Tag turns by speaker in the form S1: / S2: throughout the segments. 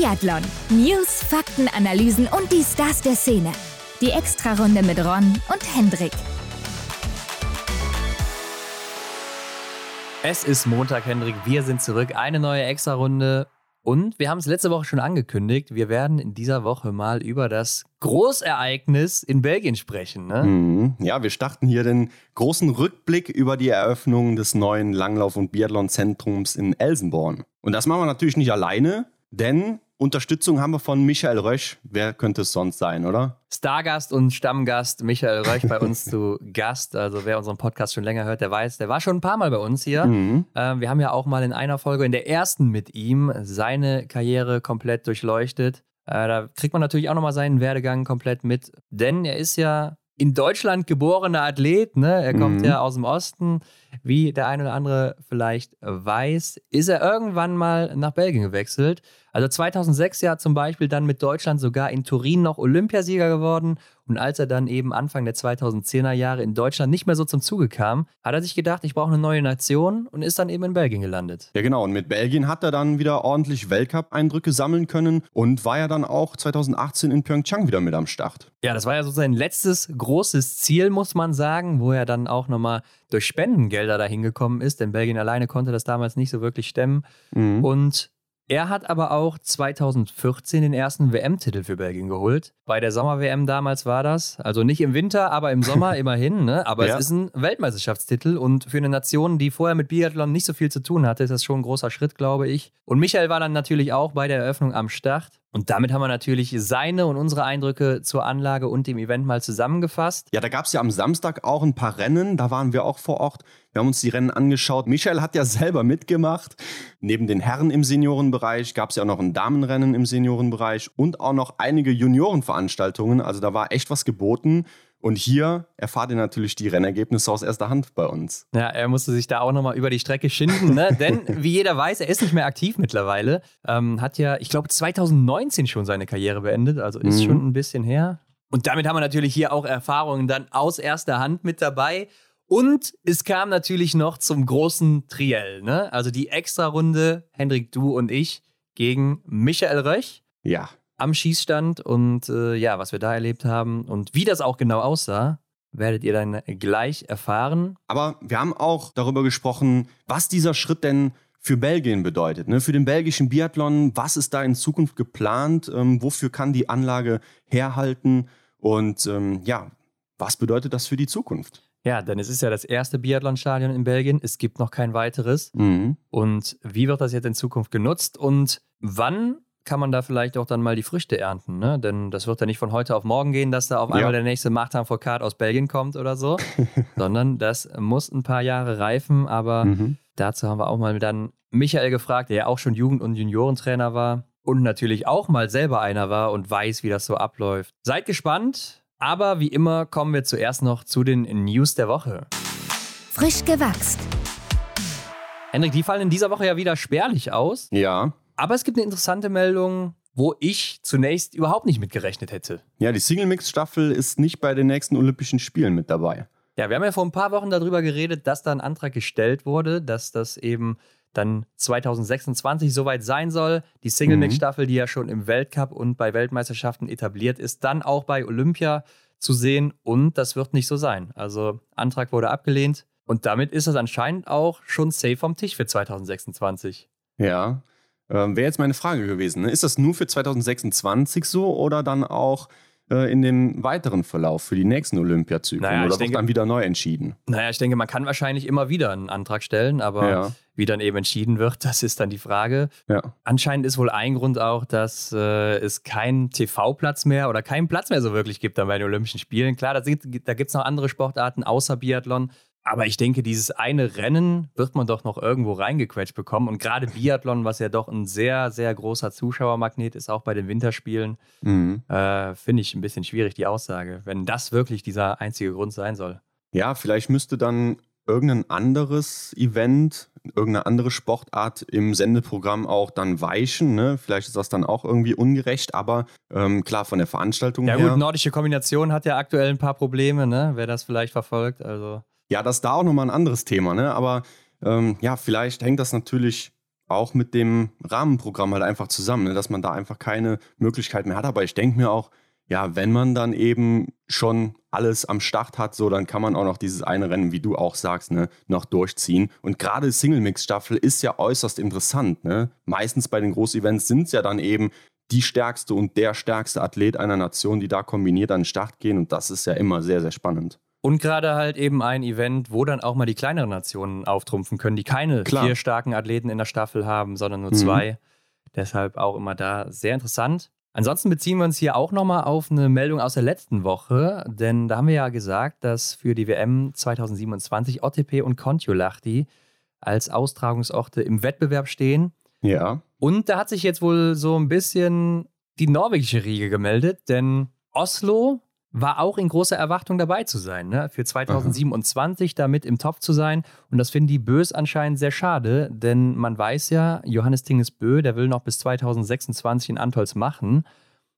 S1: Biathlon. News, Fakten, Analysen und die Stars der Szene. Die Extrarunde mit Ron und Hendrik.
S2: Es ist Montag, Hendrik. Wir sind zurück. Eine neue Extrarunde. Und wir haben es letzte Woche schon angekündigt. Wir werden in dieser Woche mal über das Großereignis in Belgien sprechen. Ne?
S3: Mhm. Ja, wir starten hier den großen Rückblick über die Eröffnung des neuen Langlauf- und Biathlon-Zentrums in Elsenborn. Und das machen wir natürlich nicht alleine, denn Unterstützung haben wir von Michael Rösch. Wer könnte es sonst sein, oder?
S2: Stargast und Stammgast Michael Rösch bei uns zu Gast. Also wer unseren Podcast schon länger hört, der weiß, der war schon ein paar Mal bei uns hier. Mhm. Äh, wir haben ja auch mal in einer Folge, in der ersten mit ihm, seine Karriere komplett durchleuchtet. Äh, da kriegt man natürlich auch nochmal seinen Werdegang komplett mit. Denn er ist ja in Deutschland geborener Athlet. Ne? Er kommt mhm. ja aus dem Osten. Wie der eine oder andere vielleicht weiß, ist er irgendwann mal nach Belgien gewechselt. Also 2006 ja zum Beispiel dann mit Deutschland sogar in Turin noch Olympiasieger geworden. Und als er dann eben Anfang der 2010er Jahre in Deutschland nicht mehr so zum Zuge kam, hat er sich gedacht, ich brauche eine neue Nation und ist dann eben in Belgien gelandet.
S3: Ja genau, und mit Belgien hat er dann wieder ordentlich Weltcup-Eindrücke sammeln können und war ja dann auch 2018 in Pyeongchang wieder mit am Start.
S2: Ja, das war ja so sein letztes großes Ziel, muss man sagen, wo er dann auch nochmal durch Spendengelder dahin gekommen ist, denn Belgien alleine konnte das damals nicht so wirklich stemmen. Mhm. Und er hat aber auch 2014 den ersten WM-Titel für Belgien geholt. Bei der Sommer-WM damals war das. Also nicht im Winter, aber im Sommer immerhin. Ne? Aber ja. es ist ein Weltmeisterschaftstitel und für eine Nation, die vorher mit Biathlon nicht so viel zu tun hatte, ist das schon ein großer Schritt, glaube ich. Und Michael war dann natürlich auch bei der Eröffnung am Start. Und damit haben wir natürlich seine und unsere Eindrücke zur Anlage und dem Event mal zusammengefasst.
S3: Ja, da gab es ja am Samstag auch ein paar Rennen, da waren wir auch vor Ort. Wir haben uns die Rennen angeschaut. Michael hat ja selber mitgemacht. Neben den Herren im Seniorenbereich gab es ja auch noch ein Damenrennen im Seniorenbereich und auch noch einige Juniorenveranstaltungen. Also da war echt was geboten. Und hier erfahrt ihr natürlich die Rennergebnisse aus erster Hand bei uns.
S2: Ja, er musste sich da auch nochmal über die Strecke schinden, ne? denn wie jeder weiß, er ist nicht mehr aktiv mittlerweile. Ähm, hat ja, ich glaube, 2019 schon seine Karriere beendet, also ist mhm. schon ein bisschen her. Und damit haben wir natürlich hier auch Erfahrungen dann aus erster Hand mit dabei. Und es kam natürlich noch zum großen Triell, ne? also die Extra-Runde, Hendrik, du und ich, gegen Michael Röch.
S3: Ja
S2: am Schießstand und äh, ja, was wir da erlebt haben und wie das auch genau aussah, werdet ihr dann gleich erfahren.
S3: Aber wir haben auch darüber gesprochen, was dieser Schritt denn für Belgien bedeutet, ne? für den belgischen Biathlon. Was ist da in Zukunft geplant? Ähm, wofür kann die Anlage herhalten? Und ähm, ja, was bedeutet das für die Zukunft?
S2: Ja, denn es ist ja das erste Biathlonstadion in Belgien. Es gibt noch kein weiteres. Mhm. Und wie wird das jetzt in Zukunft genutzt? Und wann kann man da vielleicht auch dann mal die Früchte ernten, ne? Denn das wird ja nicht von heute auf morgen gehen, dass da auf einmal ja. der nächste Martin Foucault aus Belgien kommt oder so, sondern das muss ein paar Jahre reifen. Aber mhm. dazu haben wir auch mal dann Michael gefragt, der ja auch schon Jugend- und Juniorentrainer war und natürlich auch mal selber einer war und weiß, wie das so abläuft. Seid gespannt, aber wie immer kommen wir zuerst noch zu den News der Woche.
S1: Frisch gewachst.
S2: Hendrik, die fallen in dieser Woche ja wieder spärlich aus.
S3: Ja.
S2: Aber es gibt eine interessante Meldung, wo ich zunächst überhaupt nicht mit gerechnet hätte.
S3: Ja, die Single-Mix-Staffel ist nicht bei den nächsten Olympischen Spielen mit dabei.
S2: Ja, wir haben ja vor ein paar Wochen darüber geredet, dass da ein Antrag gestellt wurde, dass das eben dann 2026 soweit sein soll. Die Single-Mix-Staffel, die ja schon im Weltcup und bei Weltmeisterschaften etabliert ist, dann auch bei Olympia zu sehen. Und das wird nicht so sein. Also Antrag wurde abgelehnt. Und damit ist das anscheinend auch schon safe vom Tisch für 2026.
S3: Ja, ähm, Wäre jetzt meine Frage gewesen. Ne? Ist das nur für 2026 so oder dann auch äh, in dem weiteren Verlauf für die nächsten Olympiazyklen? Naja, oder wird dann wieder neu entschieden?
S2: Naja, ich denke, man kann wahrscheinlich immer wieder einen Antrag stellen, aber ja. wie dann eben entschieden wird, das ist dann die Frage. Ja. Anscheinend ist wohl ein Grund auch, dass äh, es keinen TV-Platz mehr oder keinen Platz mehr so wirklich gibt dann bei den Olympischen Spielen. Klar, da, da gibt es noch andere Sportarten außer Biathlon, aber ich denke, dieses eine Rennen wird man doch noch irgendwo reingequetscht bekommen. Und gerade Biathlon, was ja doch ein sehr, sehr großer Zuschauermagnet ist, auch bei den Winterspielen, mhm. äh, finde ich ein bisschen schwierig, die Aussage, wenn das wirklich dieser einzige Grund sein soll.
S3: Ja, vielleicht müsste dann irgendein anderes Event, irgendeine andere Sportart im Sendeprogramm auch dann weichen. Ne? Vielleicht ist das dann auch irgendwie ungerecht, aber ähm, klar, von der Veranstaltung
S2: ja,
S3: her. Ja
S2: gut, nordische Kombination hat ja aktuell ein paar Probleme, ne? wer das vielleicht verfolgt. Also
S3: ja, das ist da auch nochmal ein anderes Thema, ne? Aber ähm, ja, vielleicht hängt das natürlich auch mit dem Rahmenprogramm halt einfach zusammen, ne? dass man da einfach keine Möglichkeit mehr hat. Aber ich denke mir auch, ja, wenn man dann eben schon alles am Start hat, so, dann kann man auch noch dieses eine Rennen, wie du auch sagst, ne, noch durchziehen. Und gerade Single-Mix-Staffel ist ja äußerst interessant. Ne? Meistens bei den Groß-Events sind es ja dann eben die stärkste und der stärkste Athlet einer Nation, die da kombiniert an den Start gehen. Und das ist ja immer sehr, sehr spannend.
S2: Und gerade halt eben ein Event, wo dann auch mal die kleineren Nationen auftrumpfen können, die keine Klar. vier starken Athleten in der Staffel haben, sondern nur mhm. zwei. Deshalb auch immer da sehr interessant. Ansonsten beziehen wir uns hier auch nochmal auf eine Meldung aus der letzten Woche, denn da haben wir ja gesagt, dass für die WM 2027 OTP und Kontiolahti als Austragungsorte im Wettbewerb stehen.
S3: Ja.
S2: Und da hat sich jetzt wohl so ein bisschen die norwegische Riege gemeldet, denn Oslo war auch in großer Erwartung dabei zu sein, ne? für 2027 Aha. damit im Topf zu sein. Und das finden die Bös anscheinend sehr schade, denn man weiß ja, Johannes Tinges Bö, der will noch bis 2026 in Antolz machen.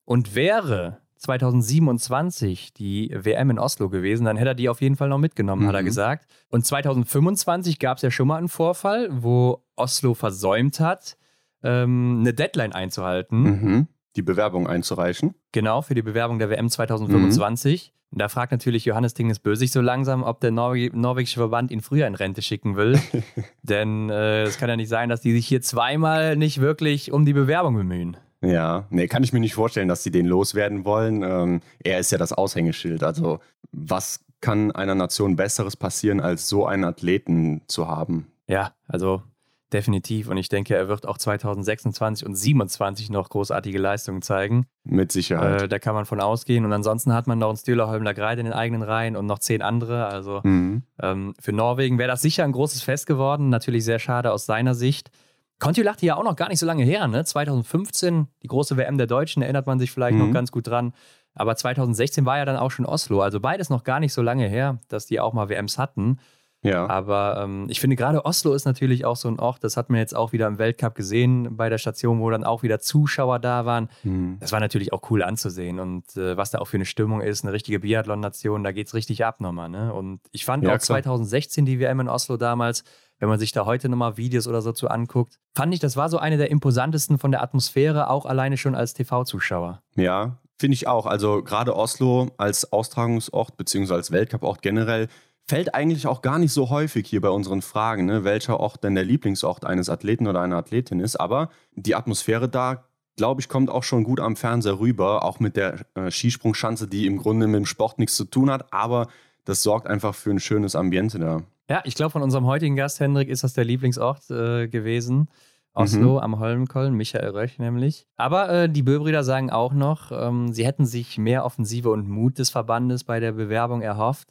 S2: Und wäre 2027 die WM in Oslo gewesen, dann hätte er die auf jeden Fall noch mitgenommen, mhm. hat er mhm. gesagt. Und 2025 gab es ja schon mal einen Vorfall, wo Oslo versäumt hat, ähm, eine Deadline einzuhalten.
S3: Mhm die Bewerbung einzureichen.
S2: Genau, für die Bewerbung der WM 2025. Mhm. Da fragt natürlich Johannes Tinges Bösig so langsam, ob der Norwe norwegische Verband ihn früher in Rente schicken will. Denn äh, es kann ja nicht sein, dass die sich hier zweimal nicht wirklich um die Bewerbung bemühen.
S3: Ja, nee, kann ich mir nicht vorstellen, dass sie den loswerden wollen. Ähm, er ist ja das Aushängeschild. Also, was kann einer Nation Besseres passieren, als so einen Athleten zu haben?
S2: Ja, also Definitiv. Und ich denke, er wird auch 2026 und 2027 noch großartige Leistungen zeigen.
S3: Mit Sicherheit.
S2: Äh, da kann man von ausgehen. Und ansonsten hat man noch einen Stühler Holmler Greid in den eigenen Reihen und noch zehn andere. Also mhm. ähm, für Norwegen wäre das sicher ein großes Fest geworden. Natürlich sehr schade aus seiner Sicht. Kontiolahti ja auch noch gar nicht so lange her, ne? 2015, die große WM der Deutschen, erinnert man sich vielleicht mhm. noch ganz gut dran. Aber 2016 war ja dann auch schon Oslo. Also beides noch gar nicht so lange her, dass die auch mal WMs hatten.
S3: Ja.
S2: Aber ähm, ich finde gerade Oslo ist natürlich auch so ein Ort, das hat man jetzt auch wieder im Weltcup gesehen bei der Station, wo dann auch wieder Zuschauer da waren. Mhm. Das war natürlich auch cool anzusehen und äh, was da auch für eine Stimmung ist, eine richtige Biathlon-Nation, da geht es richtig ab nochmal. Ne? Und ich fand ja, auch 2016 die WM in Oslo damals, wenn man sich da heute nochmal Videos oder so zu anguckt, fand ich, das war so eine der imposantesten von der Atmosphäre, auch alleine schon als TV-Zuschauer.
S3: Ja, finde ich auch. Also gerade Oslo als Austragungsort beziehungsweise als Weltcup-Ort generell fällt eigentlich auch gar nicht so häufig hier bei unseren Fragen, ne, welcher Ort denn der Lieblingsort eines Athleten oder einer Athletin ist. Aber die Atmosphäre da, glaube ich, kommt auch schon gut am Fernseher rüber, auch mit der äh, Skisprungschanze, die im Grunde mit dem Sport nichts zu tun hat, aber das sorgt einfach für ein schönes Ambiente da.
S2: Ja, ich glaube, von unserem heutigen Gast, Hendrik, ist das der Lieblingsort äh, gewesen. Oslo mhm. am Holmenkollen, Michael Röch nämlich. Aber äh, die Böbrüder sagen auch noch, ähm, sie hätten sich mehr Offensive und Mut des Verbandes bei der Bewerbung erhofft.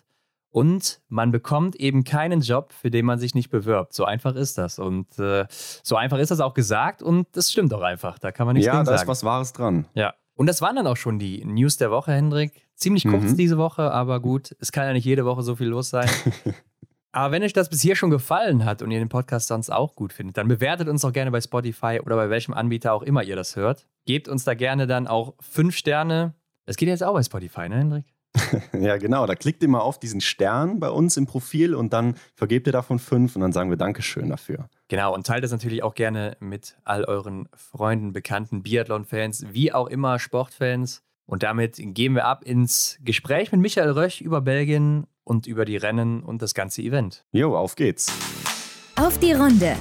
S2: Und man bekommt eben keinen Job, für den man sich nicht bewirbt. So einfach ist das. Und äh, so einfach ist das auch gesagt und das stimmt auch einfach. Da kann man nichts
S3: ja,
S2: sagen.
S3: Ja, da ist was Wahres dran.
S2: Ja. Und das waren dann auch schon die News der Woche, Hendrik. Ziemlich kurz mhm. diese Woche, aber gut, es kann ja nicht jede Woche so viel los sein. aber wenn euch das bis hier schon gefallen hat und ihr den Podcast sonst auch gut findet, dann bewertet uns doch gerne bei Spotify oder bei welchem Anbieter auch immer ihr das hört. Gebt uns da gerne dann auch fünf Sterne. Das geht jetzt auch bei Spotify, ne, Hendrik?
S3: ja, genau. Da klickt ihr mal auf diesen Stern bei uns im Profil und dann vergebt ihr davon fünf und dann sagen wir Dankeschön dafür.
S2: Genau, und teilt das natürlich auch gerne mit all euren Freunden, Bekannten, Biathlon-Fans, wie auch immer Sportfans. Und damit gehen wir ab ins Gespräch mit Michael Röch über Belgien und über die Rennen und das ganze Event.
S3: Jo, auf geht's.
S1: Auf die Runde.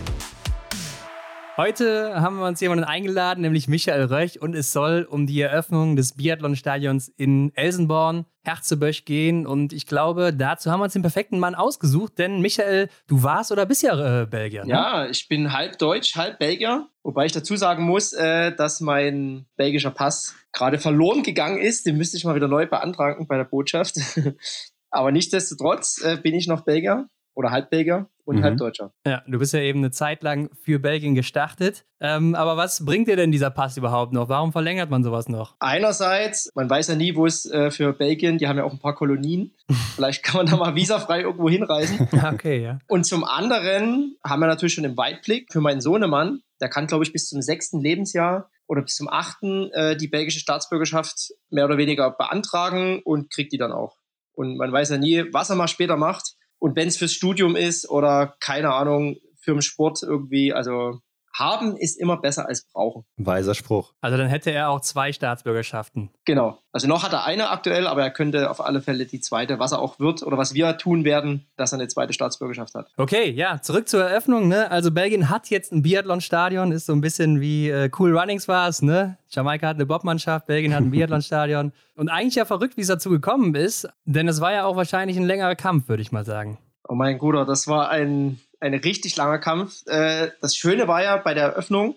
S2: Heute haben wir uns jemanden eingeladen, nämlich Michael Röch, und es soll um die Eröffnung des Biathlonstadions in Elsenborn, Herzebösch gehen. Und ich glaube, dazu haben wir uns den perfekten Mann ausgesucht, denn Michael, du warst oder bist ja äh, Belgier.
S4: Ne? Ja, ich bin halb Deutsch, halb Belgier. Wobei ich dazu sagen muss, äh, dass mein belgischer Pass gerade verloren gegangen ist. Den müsste ich mal wieder neu beantragen bei der Botschaft. Aber nichtsdestotrotz äh, bin ich noch Belgier oder Halbbelgier und mhm. Halbdeutscher.
S2: Ja, du bist ja eben eine Zeit lang für Belgien gestartet. Ähm, aber was bringt dir denn dieser Pass überhaupt noch? Warum verlängert man sowas noch?
S4: Einerseits, man weiß ja nie, wo es äh, für Belgien, die haben ja auch ein paar Kolonien. Vielleicht kann man da mal visafrei irgendwo hinreisen.
S2: okay, ja.
S4: Und zum anderen haben wir natürlich schon im Weitblick für meinen Sohnemann, der kann, glaube ich, bis zum sechsten Lebensjahr oder bis zum achten äh, die belgische Staatsbürgerschaft mehr oder weniger beantragen und kriegt die dann auch. Und man weiß ja nie, was er mal später macht. Und wenn es fürs Studium ist oder keine Ahnung, für den Sport irgendwie, also haben ist immer besser als brauchen.
S3: Weiser Spruch.
S2: Also dann hätte er auch zwei Staatsbürgerschaften.
S4: Genau. Also noch hat er eine aktuell, aber er könnte auf alle Fälle die zweite, was er auch wird oder was wir tun werden, dass er eine zweite Staatsbürgerschaft hat.
S2: Okay, ja, zurück zur Eröffnung. Ne? Also Belgien hat jetzt ein Biathlon-Stadion, ist so ein bisschen wie äh, Cool Runnings war es. Ne? Jamaika hat eine Bobmannschaft, Belgien hat ein Biathlon-Stadion. Und eigentlich ja verrückt, wie es dazu gekommen ist, denn es war ja auch wahrscheinlich ein längerer Kampf, würde ich mal sagen.
S4: Oh mein Guter, das war ein ein richtig langer Kampf. Äh, das Schöne war ja bei der Eröffnung,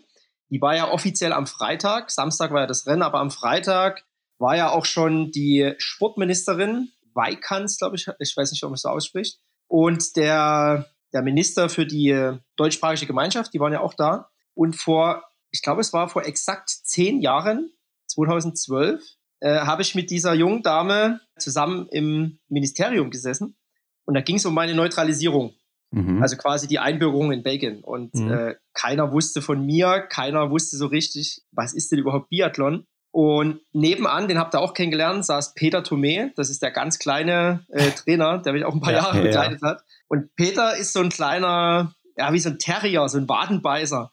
S4: die war ja offiziell am Freitag. Samstag war ja das Rennen, aber am Freitag war ja auch schon die Sportministerin Weikans, glaube ich, ich weiß nicht, ob man es so ausspricht, und der, der Minister für die deutschsprachige Gemeinschaft, die waren ja auch da. Und vor, ich glaube, es war vor exakt zehn Jahren, 2012, äh, habe ich mit dieser jungen Dame zusammen im Ministerium gesessen. Und da ging es um meine Neutralisierung. Mhm. Also quasi die Einbürgerung in Belgien. Und mhm. äh, keiner wusste von mir, keiner wusste so richtig, was ist denn überhaupt Biathlon? Und nebenan, den habt ihr auch kennengelernt, saß Peter Thomé. Das ist der ganz kleine äh, Trainer, der mich auch ein paar ja, Jahre ja, begleitet ja. hat. Und Peter ist so ein kleiner, ja, wie so ein Terrier, so ein Wadenbeißer.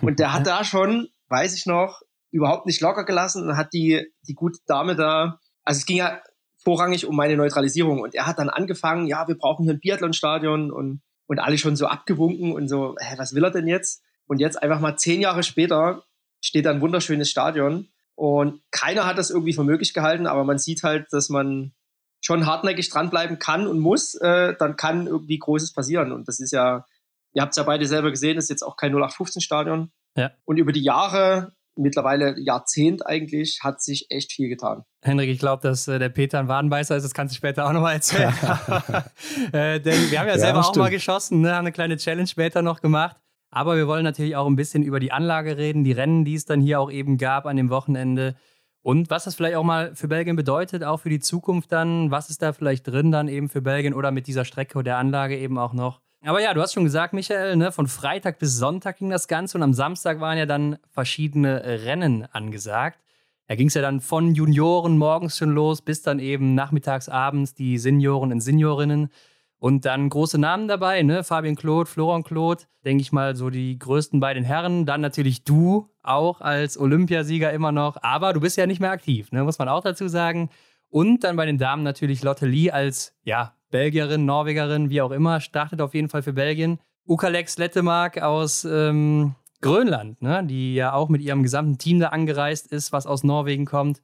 S4: Und der hat da schon, weiß ich noch, überhaupt nicht locker gelassen und hat die, die gute Dame da, also es ging ja vorrangig um meine Neutralisierung. Und er hat dann angefangen, ja, wir brauchen hier ein Biathlonstadion und und alle schon so abgewunken und so, hä, was will er denn jetzt? Und jetzt einfach mal zehn Jahre später steht da ein wunderschönes Stadion und keiner hat das irgendwie für möglich gehalten, aber man sieht halt, dass man schon hartnäckig dranbleiben kann und muss, äh, dann kann irgendwie Großes passieren. Und das ist ja, ihr habt es ja beide selber gesehen, ist jetzt auch kein 0815-Stadion. Ja. Und über die Jahre mittlerweile Jahrzehnt eigentlich, hat sich echt viel getan.
S2: Henrik, ich glaube, dass äh, der Peter ein Wadenbeißer ist, das kannst du später auch nochmal erzählen. äh, denn wir haben ja, ja selber auch mal geschossen, ne? haben eine kleine Challenge später noch gemacht. Aber wir wollen natürlich auch ein bisschen über die Anlage reden, die Rennen, die es dann hier auch eben gab an dem Wochenende. Und was das vielleicht auch mal für Belgien bedeutet, auch für die Zukunft dann. Was ist da vielleicht drin dann eben für Belgien oder mit dieser Strecke der Anlage eben auch noch? Aber ja, du hast schon gesagt, Michael, ne, von Freitag bis Sonntag ging das Ganze und am Samstag waren ja dann verschiedene Rennen angesagt. Da ging es ja dann von Junioren morgens schon los bis dann eben nachmittags, abends die Senioren und Seniorinnen. Und dann große Namen dabei, ne? Fabian Claude, Florian Claude, denke ich mal, so die größten beiden Herren. Dann natürlich du auch als Olympiasieger immer noch. Aber du bist ja nicht mehr aktiv, ne? muss man auch dazu sagen. Und dann bei den Damen natürlich Lotte Lee als, ja, Belgierin, Norwegerin, wie auch immer, startet auf jeden Fall für Belgien. Ukalex Lettemark aus ähm, Grönland, ne, die ja auch mit ihrem gesamten Team da angereist ist, was aus Norwegen kommt.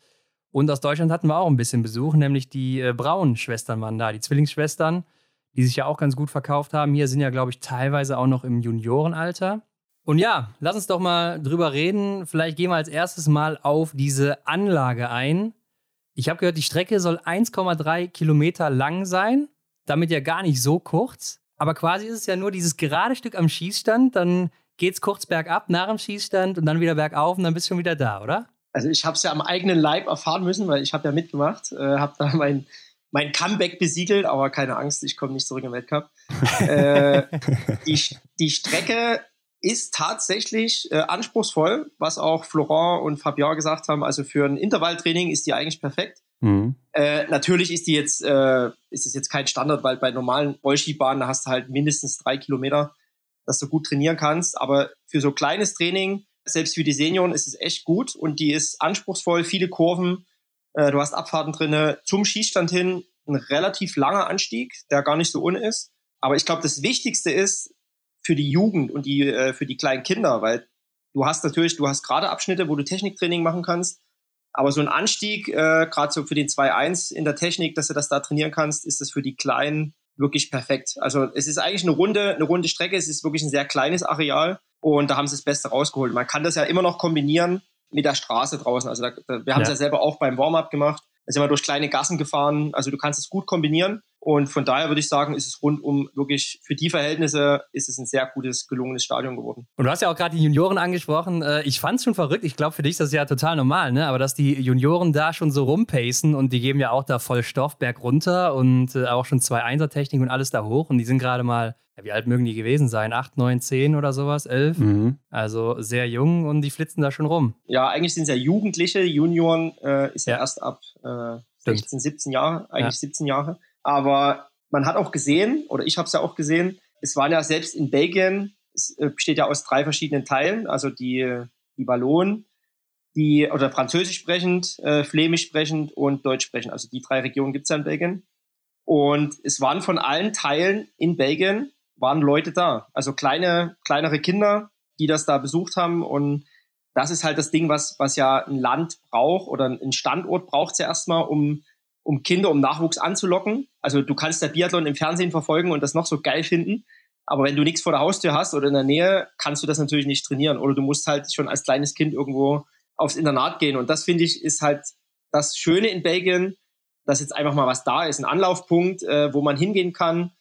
S2: Und aus Deutschland hatten wir auch ein bisschen Besuch, nämlich die äh, Braun-Schwestern waren da, die Zwillingsschwestern, die sich ja auch ganz gut verkauft haben. Hier sind ja, glaube ich, teilweise auch noch im Juniorenalter. Und ja, lass uns doch mal drüber reden. Vielleicht gehen wir als erstes mal auf diese Anlage ein. Ich habe gehört, die Strecke soll 1,3 Kilometer lang sein damit ja gar nicht so kurz. Aber quasi ist es ja nur dieses gerade Stück am Schießstand, dann geht es kurz bergab nach dem Schießstand und dann wieder bergauf und dann bist du schon wieder da, oder?
S4: Also ich habe es ja am eigenen Leib erfahren müssen, weil ich habe ja mitgemacht, äh, habe da mein, mein Comeback besiegelt, aber keine Angst, ich komme nicht zurück im Weltcup. äh, die, die Strecke ist tatsächlich äh, anspruchsvoll, was auch Florent und Fabien gesagt haben. Also für ein Intervalltraining ist die eigentlich perfekt. Mhm. Äh, natürlich ist die jetzt, äh, ist es jetzt kein Standard, weil bei normalen Rollskibahnen hast du halt mindestens drei Kilometer, dass du gut trainieren kannst. Aber für so kleines Training, selbst für die Senioren, ist es echt gut und die ist anspruchsvoll, viele Kurven. Äh, du hast Abfahrten drinne zum Schießstand hin, ein relativ langer Anstieg, der gar nicht so ohne ist. Aber ich glaube, das Wichtigste ist für die Jugend und die, äh, für die kleinen Kinder, weil du hast natürlich, du hast gerade Abschnitte, wo du Techniktraining machen kannst. Aber so ein Anstieg, äh, gerade so für den 2-1 in der Technik, dass du das da trainieren kannst, ist das für die Kleinen wirklich perfekt. Also es ist eigentlich eine runde, eine runde Strecke, es ist wirklich ein sehr kleines Areal und da haben sie das Beste rausgeholt. Man kann das ja immer noch kombinieren mit der Straße draußen. Also da, wir haben es ja. ja selber auch beim Warm-up gemacht. Da sind wir durch kleine Gassen gefahren. Also du kannst es gut kombinieren. Und von daher würde ich sagen, ist es rundum wirklich für die Verhältnisse ist es ein sehr gutes, gelungenes Stadion geworden.
S2: Und du hast ja auch gerade die Junioren angesprochen. Äh, ich fand es schon verrückt. Ich glaube, für dich ist das ja total normal, ne? Aber dass die Junioren da schon so rumpacen und die geben ja auch da voll Stoff berg runter und äh, auch schon zwei Einsertechnik und alles da hoch. Und die sind gerade mal, ja, wie alt mögen die gewesen sein? Acht, neun, zehn oder sowas? Elf? Mhm. Also sehr jung und die flitzen da schon rum.
S4: Ja, eigentlich sind es ja Jugendliche. Junioren äh, ist ja, ja erst ab äh, 16, 17 Jahre, eigentlich ja. 17 Jahre. Aber man hat auch gesehen, oder ich habe es ja auch gesehen, es waren ja selbst in Belgien es äh, besteht ja aus drei verschiedenen Teilen, also die, die Wallonen, die oder Französisch sprechend, äh, Flämisch sprechend und Deutsch sprechend. Also die drei Regionen gibt es ja in Belgien. Und es waren von allen Teilen in Belgien waren Leute da. Also kleine, kleinere Kinder, die das da besucht haben. Und das ist halt das Ding, was, was ja ein Land braucht oder ein Standort braucht es ja erstmal, um, um Kinder, um Nachwuchs anzulocken. Also du kannst der Biathlon im Fernsehen verfolgen und das noch so geil finden. Aber wenn du nichts vor der Haustür hast oder in der Nähe, kannst du das natürlich nicht trainieren. Oder du musst halt schon als kleines Kind irgendwo aufs Internat gehen. Und das finde ich ist halt das Schöne in Belgien, dass jetzt einfach mal was da ist, ein Anlaufpunkt, äh, wo man hingehen kann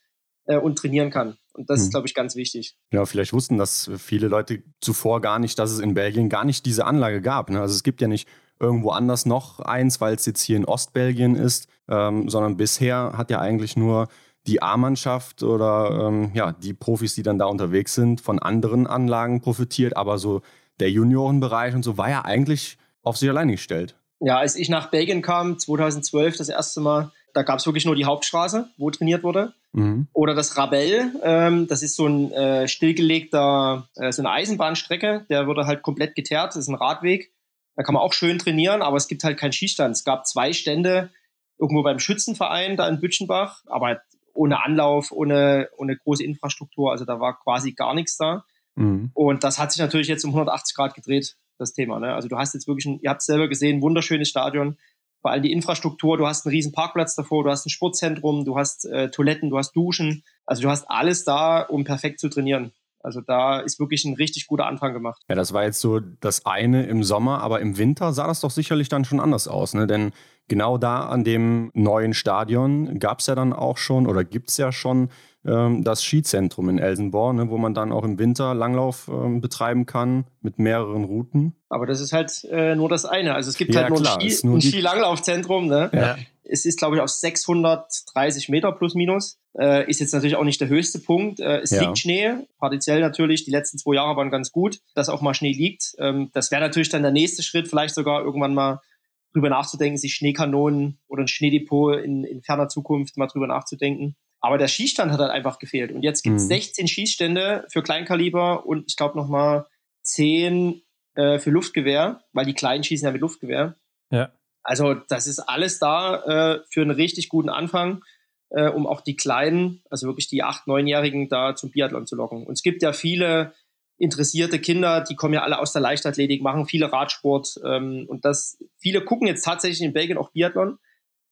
S4: äh, und trainieren kann. Und das hm. ist, glaube ich, ganz wichtig.
S3: Ja, vielleicht wussten das viele Leute zuvor gar nicht, dass es in Belgien gar nicht diese Anlage gab. Ne? Also es gibt ja nicht irgendwo anders noch eins, weil es jetzt hier in Ostbelgien ist, ähm, sondern bisher hat ja eigentlich nur die A-Mannschaft oder ähm, ja, die Profis, die dann da unterwegs sind, von anderen Anlagen profitiert. Aber so der Juniorenbereich und so war ja eigentlich auf sich allein gestellt.
S4: Ja, als ich nach Belgien kam, 2012 das erste Mal, da gab es wirklich nur die Hauptstraße, wo trainiert wurde. Mhm. Oder das Rabell, ähm, das ist so ein äh, stillgelegter, äh, so eine Eisenbahnstrecke, der wurde halt komplett geteert, das ist ein Radweg. Da kann man auch schön trainieren, aber es gibt halt keinen Skistand. Es gab zwei Stände irgendwo beim Schützenverein da in Bütchenbach, aber ohne Anlauf, ohne, ohne große Infrastruktur. Also da war quasi gar nichts da. Mhm. Und das hat sich natürlich jetzt um 180 Grad gedreht, das Thema. Ne? Also du hast jetzt wirklich, ein, ihr habt es selber gesehen, wunderschönes Stadion vor allem die Infrastruktur, du hast einen riesen Parkplatz davor, du hast ein Sportzentrum, du hast äh, Toiletten, du hast Duschen, also du hast alles da, um perfekt zu trainieren. Also da ist wirklich ein richtig guter Anfang gemacht.
S3: Ja, das war jetzt so das eine im Sommer, aber im Winter sah das doch sicherlich dann schon anders aus, ne? Denn genau da an dem neuen Stadion gab es ja dann auch schon oder gibt es ja schon das Skizentrum in Elsenborn, ne, wo man dann auch im Winter Langlauf ähm, betreiben kann mit mehreren Routen.
S4: Aber das ist halt äh, nur das eine. Also es gibt ja, halt nur klar, ein, Ski, ein Skilanglaufzentrum. Ne? Ja. Es ist, glaube ich, auf 630 Meter plus minus. Äh, ist jetzt natürlich auch nicht der höchste Punkt. Äh, es ja. liegt Schnee, partiell natürlich. Die letzten zwei Jahre waren ganz gut, dass auch mal Schnee liegt. Ähm, das wäre natürlich dann der nächste Schritt, vielleicht sogar irgendwann mal drüber nachzudenken, sich Schneekanonen oder ein Schneedepot in, in ferner Zukunft mal drüber nachzudenken. Aber der Schießstand hat halt einfach gefehlt. Und jetzt gibt es mhm. 16 Schießstände für Kleinkaliber und ich glaube nochmal 10 äh, für Luftgewehr, weil die Kleinen schießen ja mit Luftgewehr. Ja. Also das ist alles da äh, für einen richtig guten Anfang, äh, um auch die Kleinen, also wirklich die 8-, 9-Jährigen da zum Biathlon zu locken. Und es gibt ja viele interessierte Kinder, die kommen ja alle aus der Leichtathletik, machen viele Radsport ähm, und das viele gucken jetzt tatsächlich in Belgien auch Biathlon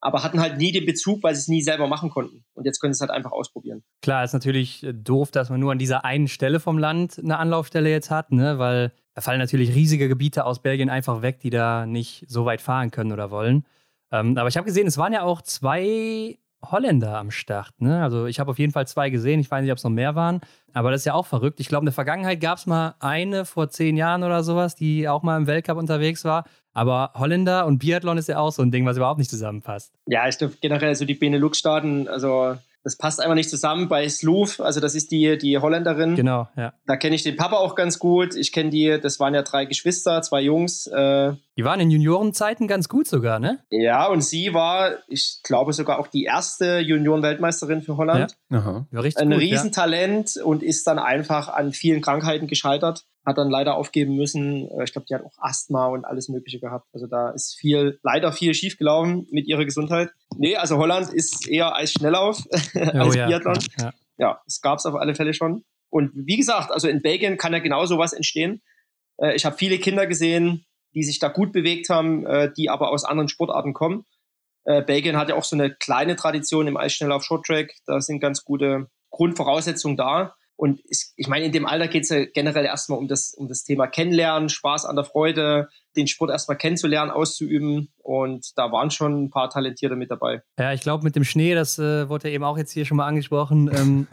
S4: aber hatten halt nie den Bezug, weil sie es nie selber machen konnten. Und jetzt können sie es halt einfach ausprobieren.
S2: Klar, ist natürlich äh, doof, dass man nur an dieser einen Stelle vom Land eine Anlaufstelle jetzt hat, ne? weil da fallen natürlich riesige Gebiete aus Belgien einfach weg, die da nicht so weit fahren können oder wollen. Ähm, aber ich habe gesehen, es waren ja auch zwei Holländer am Start. Ne? Also ich habe auf jeden Fall zwei gesehen. Ich weiß nicht, ob es noch mehr waren. Aber das ist ja auch verrückt. Ich glaube, in der Vergangenheit gab es mal eine vor zehn Jahren oder sowas, die auch mal im Weltcup unterwegs war. Aber Holländer und Biathlon ist ja auch so ein Ding, was überhaupt nicht zusammenpasst.
S4: Ja, ich glaube generell so die Benelux-Staaten, also das passt einfach nicht zusammen. Bei Sloof, also das ist die, die Holländerin.
S2: Genau, ja.
S4: Da kenne ich den Papa auch ganz gut. Ich kenne die, das waren ja drei Geschwister, zwei Jungs. Äh,
S2: die waren in Juniorenzeiten ganz gut sogar, ne?
S4: Ja, und sie war, ich glaube, sogar auch die erste Junioren-Weltmeisterin für Holland. Ja. Aha. War richtig Ein gut, Riesentalent ja. und ist dann einfach an vielen Krankheiten gescheitert hat dann leider aufgeben müssen. Äh, ich glaube, die hat auch Asthma und alles Mögliche gehabt. Also da ist viel, leider viel schiefgelaufen mit ihrer Gesundheit. Nee, also Holland ist eher als Schnelllauf als oh, ja. Biathlon. Ja, ja es gab es auf alle Fälle schon. Und wie gesagt, also in Belgien kann ja genau sowas entstehen. Äh, ich habe viele Kinder gesehen, die sich da gut bewegt haben, äh, die aber aus anderen Sportarten kommen. Belgien hat ja auch so eine kleine Tradition im Eisschnelllauf Shorttrack. Da sind ganz gute Grundvoraussetzungen da. Und ich, ich meine, in dem Alter geht es ja generell erstmal um das, um das Thema Kennenlernen, Spaß an der Freude, den Sport erstmal kennenzulernen, auszuüben. Und da waren schon ein paar Talentierte mit dabei.
S2: Ja, ich glaube, mit dem Schnee, das äh, wurde eben auch jetzt hier schon mal angesprochen, ähm,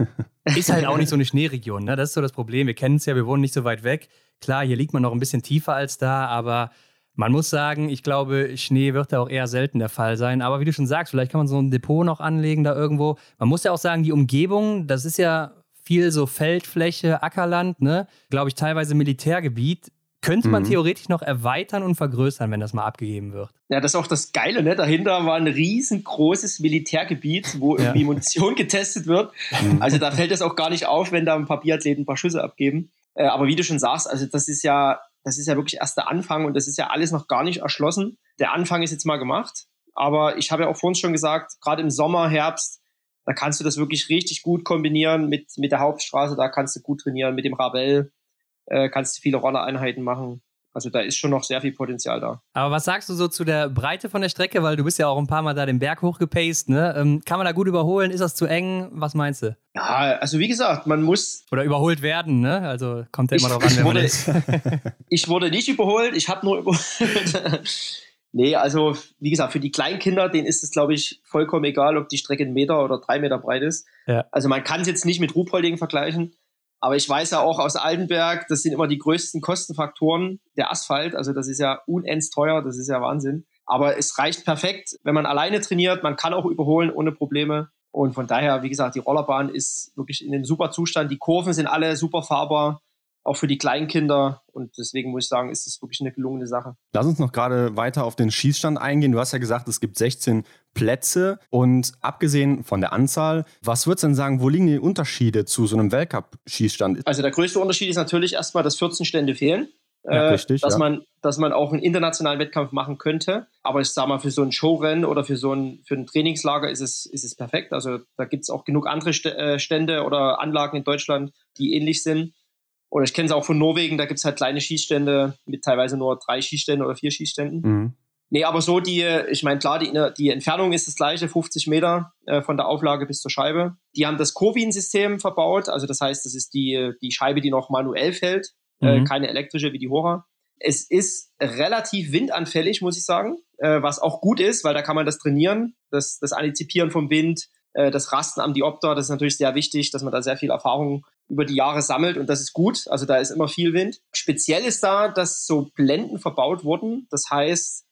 S2: ist halt auch nicht so eine Schneeregion. Ne? Das ist so das Problem. Wir kennen es ja, wir wohnen nicht so weit weg. Klar, hier liegt man noch ein bisschen tiefer als da, aber man muss sagen, ich glaube, Schnee wird da auch eher selten der Fall sein. Aber wie du schon sagst, vielleicht kann man so ein Depot noch anlegen da irgendwo. Man muss ja auch sagen, die Umgebung, das ist ja viel so Feldfläche, Ackerland, ne? Glaube ich, teilweise Militärgebiet. könnte man mhm. theoretisch noch erweitern und vergrößern, wenn das mal abgegeben wird.
S4: Ja, das ist auch das Geile, ne? Dahinter war ein riesengroßes Militärgebiet, wo ja. irgendwie Munition getestet wird. Mhm. Also da fällt es auch gar nicht auf, wenn da ein paar Biathleten ein paar Schüsse abgeben. Äh, aber wie du schon sagst, also das ist ja, das ist ja wirklich erst der Anfang und das ist ja alles noch gar nicht erschlossen. Der Anfang ist jetzt mal gemacht. Aber ich habe ja auch vorhin schon gesagt, gerade im Sommer, Herbst, da kannst du das wirklich richtig gut kombinieren mit, mit der Hauptstraße, da kannst du gut trainieren, mit dem Rabell äh, kannst du viele Rollereinheiten machen. Also da ist schon noch sehr viel Potenzial da.
S2: Aber was sagst du so zu der Breite von der Strecke? Weil du bist ja auch ein paar Mal da den Berg hochgepaced. Ne? Ähm, kann man da gut überholen? Ist das zu eng? Was meinst du?
S4: Ja, also wie gesagt, man muss...
S2: Oder überholt werden, ne? Also kommt ja immer darauf an, wer wurde,
S4: ich wurde nicht überholt, ich habe nur überholt. nee, also wie gesagt, für die Kleinkinder, denen ist es, glaube ich, vollkommen egal, ob die Strecke einen Meter oder drei Meter breit ist. Ja. Also man kann es jetzt nicht mit Ruhpolding vergleichen. Aber ich weiß ja auch aus Altenberg, das sind immer die größten Kostenfaktoren, der Asphalt. Also das ist ja unendlich teuer, das ist ja Wahnsinn. Aber es reicht perfekt, wenn man alleine trainiert. Man kann auch überholen ohne Probleme. Und von daher, wie gesagt, die Rollerbahn ist wirklich in einem super Zustand. Die Kurven sind alle super fahrbar auch für die Kleinkinder. Und deswegen muss ich sagen, ist es wirklich eine gelungene Sache.
S3: Lass uns noch gerade weiter auf den Schießstand eingehen. Du hast ja gesagt, es gibt 16 Plätze. Und abgesehen von der Anzahl, was würdest du denn sagen, wo liegen die Unterschiede zu so einem Weltcup-Schießstand?
S4: Also der größte Unterschied ist natürlich erstmal, dass 14 Stände fehlen. Ja, äh, richtig, dass, ja. man, dass man auch einen internationalen Wettkampf machen könnte. Aber ich sage mal, für so ein Showrennen oder für so ein, für ein Trainingslager ist es, ist es perfekt. Also da gibt es auch genug andere äh, Stände oder Anlagen in Deutschland, die ähnlich sind. Oder ich kenne es auch von Norwegen, da gibt es halt kleine Schießstände mit teilweise nur drei Schießständen oder vier Schießständen. Mhm. Nee, aber so die, ich meine, klar, die, die Entfernung ist das gleiche, 50 Meter äh, von der Auflage bis zur Scheibe. Die haben das Covin-System verbaut, also das heißt, das ist die, die Scheibe, die noch manuell fällt, äh, mhm. äh, keine elektrische wie die Hora. Es ist relativ windanfällig, muss ich sagen, äh, was auch gut ist, weil da kann man das trainieren, das, das Antizipieren vom Wind, äh, das Rasten am Diopter, das ist natürlich sehr wichtig, dass man da sehr viel Erfahrung über die Jahre sammelt und das ist gut. Also da ist immer viel Wind. Speziell ist da, dass so Blenden verbaut wurden. Das heißt,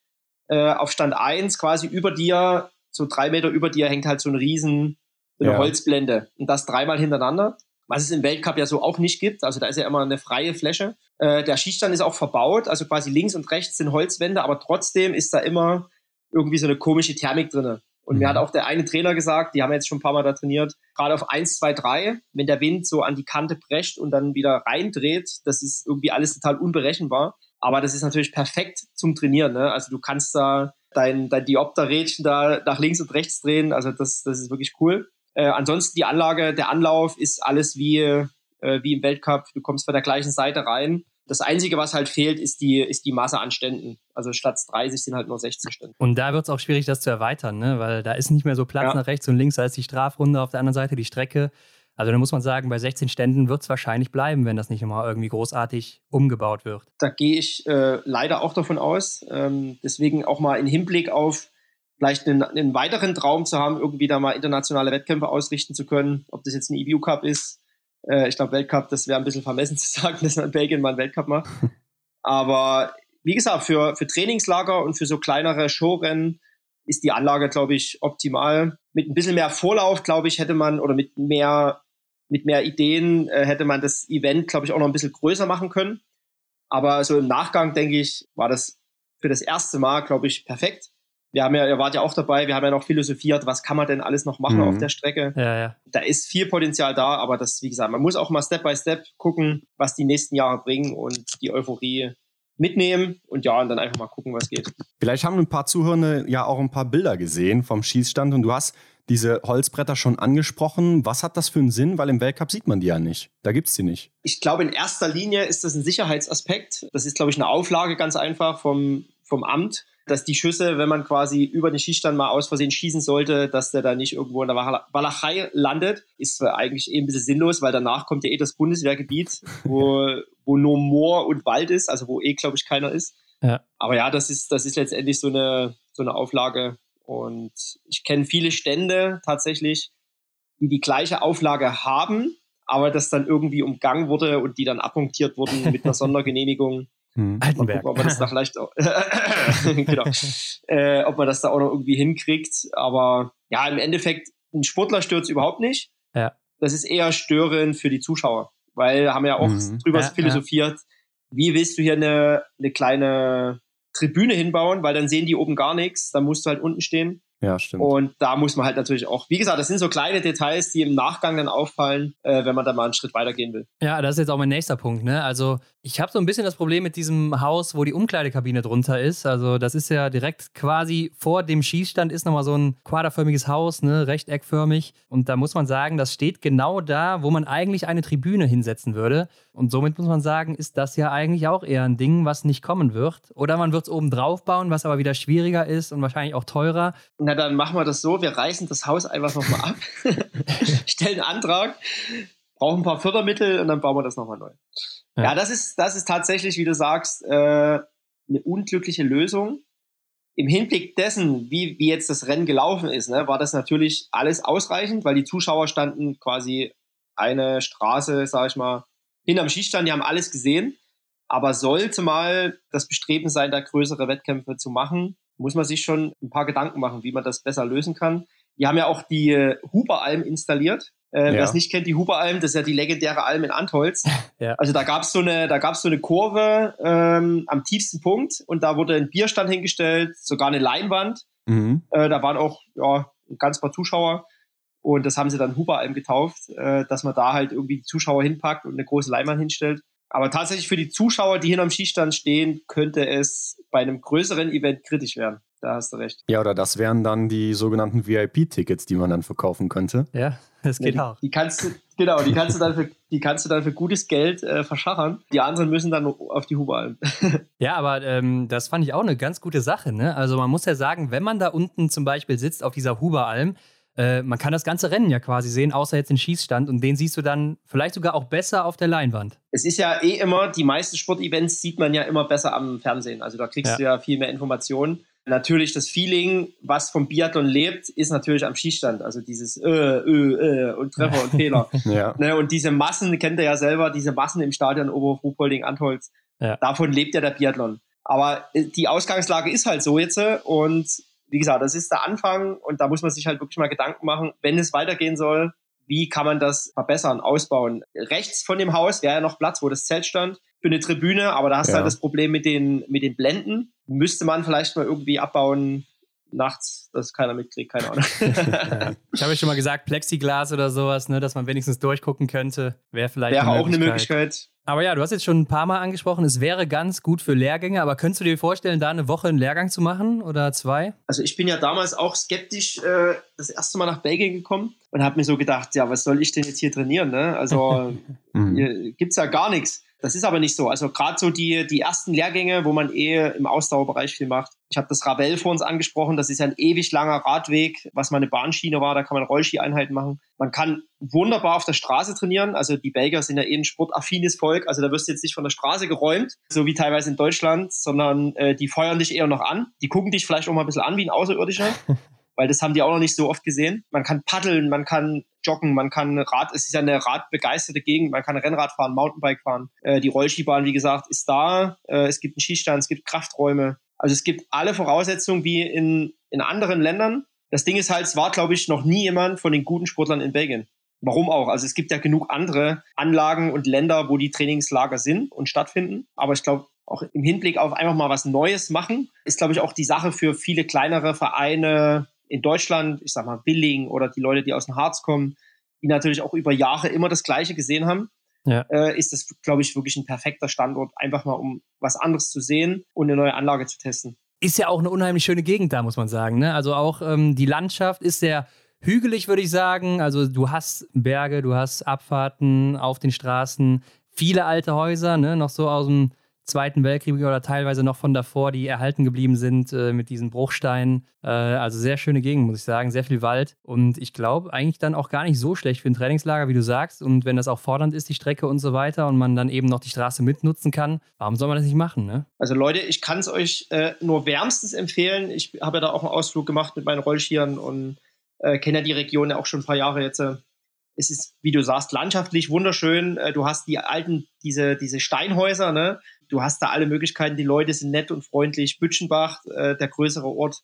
S4: äh, auf Stand 1 quasi über dir, so drei Meter über dir hängt halt so ein riesen so eine ja. Holzblende und das dreimal hintereinander. Was es im Weltcup ja so auch nicht gibt. Also da ist ja immer eine freie Fläche. Äh, der Schießstand ist auch verbaut, also quasi links und rechts sind Holzwände, aber trotzdem ist da immer irgendwie so eine komische Thermik drinne. Und mhm. mir hat auch der eine Trainer gesagt, die haben jetzt schon ein paar Mal da trainiert, gerade auf 1, 2, 3, wenn der Wind so an die Kante prescht und dann wieder reindreht, das ist irgendwie alles total unberechenbar. Aber das ist natürlich perfekt zum Trainieren. Ne? Also du kannst da dein, dein Diopterrädchen da nach links und rechts drehen. Also das, das ist wirklich cool. Äh, ansonsten die Anlage, der Anlauf ist alles wie, äh, wie im Weltcup. Du kommst von der gleichen Seite rein. Das Einzige, was halt fehlt, ist die, ist die Masse an Ständen. Also statt 30 sind halt nur 16 Stände.
S2: Und da wird es auch schwierig, das zu erweitern, ne? weil da ist nicht mehr so Platz ja. nach rechts und links, da ist die Strafrunde auf der anderen Seite, die Strecke. Also da muss man sagen, bei 16 Ständen wird es wahrscheinlich bleiben, wenn das nicht immer irgendwie großartig umgebaut wird.
S4: Da gehe ich äh, leider auch davon aus. Ähm, deswegen auch mal in Hinblick auf vielleicht einen, einen, weiteren Traum zu haben, irgendwie da mal internationale Wettkämpfe ausrichten zu können. Ob das jetzt ein EBU Cup ist, äh, ich glaube, Weltcup, das wäre ein bisschen vermessen zu sagen, dass man in Belgien mal einen Weltcup macht. Aber wie gesagt, für, für Trainingslager und für so kleinere Showrennen ist die Anlage, glaube ich, optimal. Mit ein bisschen mehr Vorlauf, glaube ich, hätte man, oder mit mehr, mit mehr Ideen, äh, hätte man das Event, glaube ich, auch noch ein bisschen größer machen können. Aber so im Nachgang, denke ich, war das für das erste Mal, glaube ich, perfekt wir haben ja, ihr wart ja auch dabei, wir haben ja noch philosophiert, was kann man denn alles noch machen mhm. auf der Strecke. Ja, ja. Da ist viel Potenzial da, aber das, wie gesagt, man muss auch mal Step by Step gucken, was die nächsten Jahre bringen und die Euphorie mitnehmen und ja, und dann einfach mal gucken, was geht.
S3: Vielleicht haben ein paar Zuhörende ja auch ein paar Bilder gesehen vom Schießstand und du hast diese Holzbretter schon angesprochen. Was hat das für einen Sinn? Weil im Weltcup sieht man die ja nicht. Da gibt es die nicht.
S4: Ich glaube, in erster Linie ist das ein Sicherheitsaspekt. Das ist, glaube ich, eine Auflage ganz einfach vom, vom Amt dass die Schüsse, wenn man quasi über den Schießstand mal aus Versehen schießen sollte, dass der da nicht irgendwo in der Walachei landet, ist eigentlich eh ein bisschen sinnlos, weil danach kommt ja eh das Bundeswehrgebiet, wo, wo nur Moor und Wald ist, also wo eh, glaube ich, keiner ist. Ja. Aber ja, das ist, das ist letztendlich so eine, so eine Auflage. Und ich kenne viele Stände tatsächlich, die die gleiche Auflage haben, aber das dann irgendwie umgangen wurde und die dann abmontiert wurden mit einer Sondergenehmigung.
S2: Hm. Altenberg.
S4: Gucken, ob man das da vielleicht auch, genau, äh, ob man das da auch noch irgendwie hinkriegt. Aber ja, im Endeffekt, ein Sportler stört es überhaupt nicht. Ja. Das ist eher störend für die Zuschauer, weil haben ja auch mhm. drüber ja, philosophiert. Ja. wie willst du hier eine, eine kleine Tribüne hinbauen, weil dann sehen die oben gar nichts, dann musst du halt unten stehen.
S3: Ja, stimmt.
S4: Und da muss man halt natürlich auch, wie gesagt, das sind so kleine Details, die im Nachgang dann auffallen, äh, wenn man da mal einen Schritt weitergehen will.
S2: Ja, das ist jetzt auch mein nächster Punkt. Ne? Also ich habe so ein bisschen das Problem mit diesem Haus, wo die Umkleidekabine drunter ist. Also das ist ja direkt quasi vor dem Schießstand ist nochmal so ein quaderförmiges Haus, ne? rechteckförmig. Und da muss man sagen, das steht genau da, wo man eigentlich eine Tribüne hinsetzen würde. Und somit muss man sagen, ist das ja eigentlich auch eher ein Ding, was nicht kommen wird. Oder man wird es oben drauf bauen, was aber wieder schwieriger ist und wahrscheinlich auch teurer.
S4: Na, dann machen wir das so, wir reißen das Haus einfach nochmal ab, stellen einen Antrag, brauchen ein paar Fördermittel und dann bauen wir das nochmal neu. Ja. ja, das, ist, das ist tatsächlich, wie du sagst, äh, eine unglückliche Lösung. Im Hinblick dessen, wie, wie jetzt das Rennen gelaufen ist, ne, war das natürlich alles ausreichend, weil die Zuschauer standen quasi eine Straße, sag ich mal, hinterm Schießstand, die haben alles gesehen. Aber sollte mal das Bestreben sein, da größere Wettkämpfe zu machen, muss man sich schon ein paar Gedanken machen, wie man das besser lösen kann. Die haben ja auch die Huberalm installiert. Äh, ja. Wer es nicht kennt, die Huberalm, das ist ja die legendäre Alm in Antholz. Ja. Also da gab es so eine, da gab's so eine Kurve ähm, am tiefsten Punkt und da wurde ein Bierstand hingestellt, sogar eine Leinwand. Mhm. Äh, da waren auch ja, ganz paar Zuschauer. Und das haben sie dann Huberalm getauft, äh, dass man da halt irgendwie die Zuschauer hinpackt und eine große Leinwand hinstellt. Aber tatsächlich für die Zuschauer, die hinterm Schießstand stehen, könnte es bei einem größeren Event kritisch werden. Da hast du recht.
S3: Ja, oder das wären dann die sogenannten VIP-Tickets, die man dann verkaufen könnte.
S2: Ja, das geht ja,
S4: die, auch. Die kannst du, genau, die kannst du dann für, die kannst du dann für gutes Geld äh, verschachern. Die anderen müssen dann auf die Huberalm.
S2: ja, aber ähm, das fand ich auch eine ganz gute Sache. Ne? Also man muss ja sagen, wenn man da unten zum Beispiel sitzt auf dieser Huberalm, äh, man kann das ganze Rennen ja quasi sehen, außer jetzt den Schießstand und den siehst du dann vielleicht sogar auch besser auf der Leinwand.
S4: Es ist ja eh immer, die meisten Sportevents sieht man ja immer besser am Fernsehen. Also da kriegst ja. du ja viel mehr Informationen. Natürlich das Feeling, was vom Biathlon lebt, ist natürlich am Schießstand. Also dieses äh, äh, äh und Treffer und Fehler. ja. ne, und diese Massen, kennt ihr ja selber, diese Massen im Stadion Oberhof-Ruhpolding, Antholz. Ja. Davon lebt ja der Biathlon. Aber äh, die Ausgangslage ist halt so jetzt und wie gesagt, das ist der Anfang und da muss man sich halt wirklich mal Gedanken machen, wenn es weitergehen soll, wie kann man das verbessern, ausbauen. Rechts von dem Haus wäre ja noch Platz, wo das Zelt stand, für eine Tribüne, aber da hast du halt das Problem mit den, mit den Blenden. Müsste man vielleicht mal irgendwie abbauen, nachts, dass keiner mitkriegt, keine Ahnung.
S2: ich habe ja schon mal gesagt, Plexiglas oder sowas, ne, dass man wenigstens durchgucken könnte, wäre vielleicht
S4: wäre auch eine Möglichkeit.
S2: Aber ja, du hast jetzt schon ein paar Mal angesprochen, es wäre ganz gut für Lehrgänge, aber könntest du dir vorstellen, da eine Woche einen Lehrgang zu machen oder zwei?
S4: Also ich bin ja damals auch skeptisch äh, das erste Mal nach Belgien gekommen und habe mir so gedacht, ja, was soll ich denn jetzt hier trainieren? Ne? Also mhm. hier gibt es ja gar nichts. Das ist aber nicht so. Also gerade so die, die ersten Lehrgänge, wo man eh im Ausdauerbereich viel macht. Ich habe das Ravel vor uns angesprochen. Das ist ja ein ewig langer Radweg, was mal eine Bahnschiene war. Da kann man Rollski-Einheiten machen. Man kann wunderbar auf der Straße trainieren. Also die Belgier sind ja eh ein sportaffines Volk. Also da wirst du jetzt nicht von der Straße geräumt, so wie teilweise in Deutschland, sondern äh, die feuern dich eher noch an. Die gucken dich vielleicht auch mal ein bisschen an wie ein Außerirdischer. weil das haben die auch noch nicht so oft gesehen. Man kann paddeln, man kann joggen, man kann Rad, es ist ja eine radbegeisterte Gegend, man kann Rennrad fahren, Mountainbike fahren. Äh, die Rollskibahn, wie gesagt, ist da. Äh, es gibt einen Schießstand, es gibt Krafträume. Also es gibt alle Voraussetzungen wie in, in anderen Ländern. Das Ding ist halt, es war, glaube ich, noch nie jemand von den guten Sportlern in Belgien. Warum auch? Also es gibt ja genug andere Anlagen und Länder, wo die Trainingslager sind und stattfinden. Aber ich glaube, auch im Hinblick auf einfach mal was Neues machen, ist, glaube ich, auch die Sache für viele kleinere Vereine, in Deutschland, ich sag mal Billing oder die Leute, die aus dem Harz kommen, die natürlich auch über Jahre immer das Gleiche gesehen haben, ja. äh, ist das, glaube ich, wirklich ein perfekter Standort, einfach mal um was anderes zu sehen und eine neue Anlage zu testen.
S2: Ist ja auch eine unheimlich schöne Gegend da, muss man sagen. Ne? Also auch ähm, die Landschaft ist sehr hügelig, würde ich sagen. Also du hast Berge, du hast Abfahrten auf den Straßen, viele alte Häuser, ne? noch so aus dem Zweiten Weltkrieg oder teilweise noch von davor, die erhalten geblieben sind äh, mit diesen Bruchsteinen. Äh, also sehr schöne Gegend, muss ich sagen, sehr viel Wald. Und ich glaube, eigentlich dann auch gar nicht so schlecht für ein Trainingslager, wie du sagst. Und wenn das auch fordernd ist, die Strecke und so weiter, und man dann eben noch die Straße mitnutzen kann, warum soll man das nicht machen? Ne?
S4: Also Leute, ich kann es euch äh, nur wärmstens empfehlen. Ich habe ja da auch einen Ausflug gemacht mit meinen Rollschieren und äh, kenne ja die Region ja auch schon ein paar Jahre jetzt äh, es ist, wie du sagst, landschaftlich wunderschön. Äh, du hast die alten, diese, diese Steinhäuser, ne? Du hast da alle Möglichkeiten, die Leute sind nett und freundlich. Bütchenbach, äh, der größere Ort,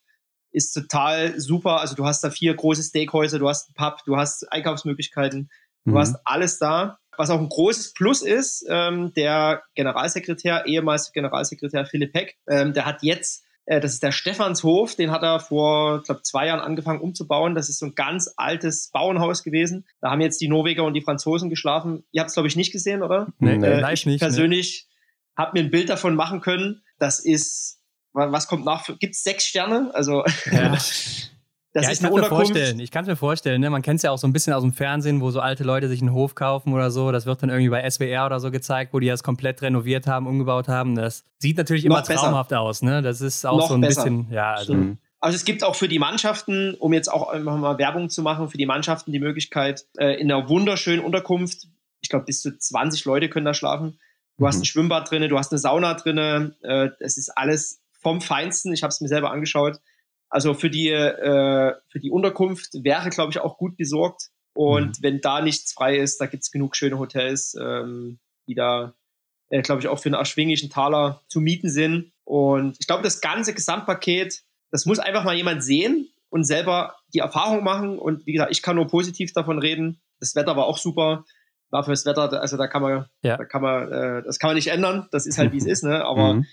S4: ist total super. Also du hast da vier große Steakhäuser, du hast einen Pub, du hast Einkaufsmöglichkeiten, du mhm. hast alles da. Was auch ein großes Plus ist, ähm, der Generalsekretär, ehemals Generalsekretär Philipp Heck, ähm, der hat jetzt äh, das ist der Stephanshof, den hat er vor, glaube zwei Jahren angefangen umzubauen. Das ist so ein ganz altes Bauernhaus gewesen. Da haben jetzt die Norweger und die Franzosen geschlafen. Ihr habt es, glaube ich, nicht gesehen, oder?
S2: Nee,
S4: äh, ich nicht, persönlich nee. Habe mir ein Bild davon machen können. Das ist, was kommt nach? Gibt es sechs Sterne? Also
S2: ja. Das ja, ist ich kann mir vorstellen. Ich kann es mir vorstellen. Ne? Man kennt es ja auch so ein bisschen aus dem Fernsehen, wo so alte Leute sich einen Hof kaufen oder so. Das wird dann irgendwie bei SWR oder so gezeigt, wo die das komplett renoviert haben, umgebaut haben. Das sieht natürlich immer Noch traumhaft besser. aus. Ne? Das ist auch Noch so ein besser. bisschen, ja.
S4: Also, also es gibt auch für die Mannschaften, um jetzt auch einfach mal Werbung zu machen, für die Mannschaften die Möglichkeit, äh, in einer wunderschönen Unterkunft, ich glaube bis zu 20 Leute können da schlafen. Du mhm. hast ein Schwimmbad drin, du hast eine Sauna drin. Äh, es ist alles vom Feinsten. Ich habe es mir selber angeschaut. Also für die, äh, für die Unterkunft wäre, glaube ich, auch gut besorgt. Und mhm. wenn da nichts frei ist, da gibt es genug schöne Hotels, ähm, die da, äh, glaube ich, auch für einen erschwinglichen Taler zu mieten sind. Und ich glaube, das ganze Gesamtpaket, das muss einfach mal jemand sehen und selber die Erfahrung machen. Und wie gesagt, ich kann nur positiv davon reden. Das Wetter war auch super. War fürs Wetter, also da kann man, ja. da kann man, äh, das kann man nicht ändern. Das ist halt wie es ist, ne? Aber mhm.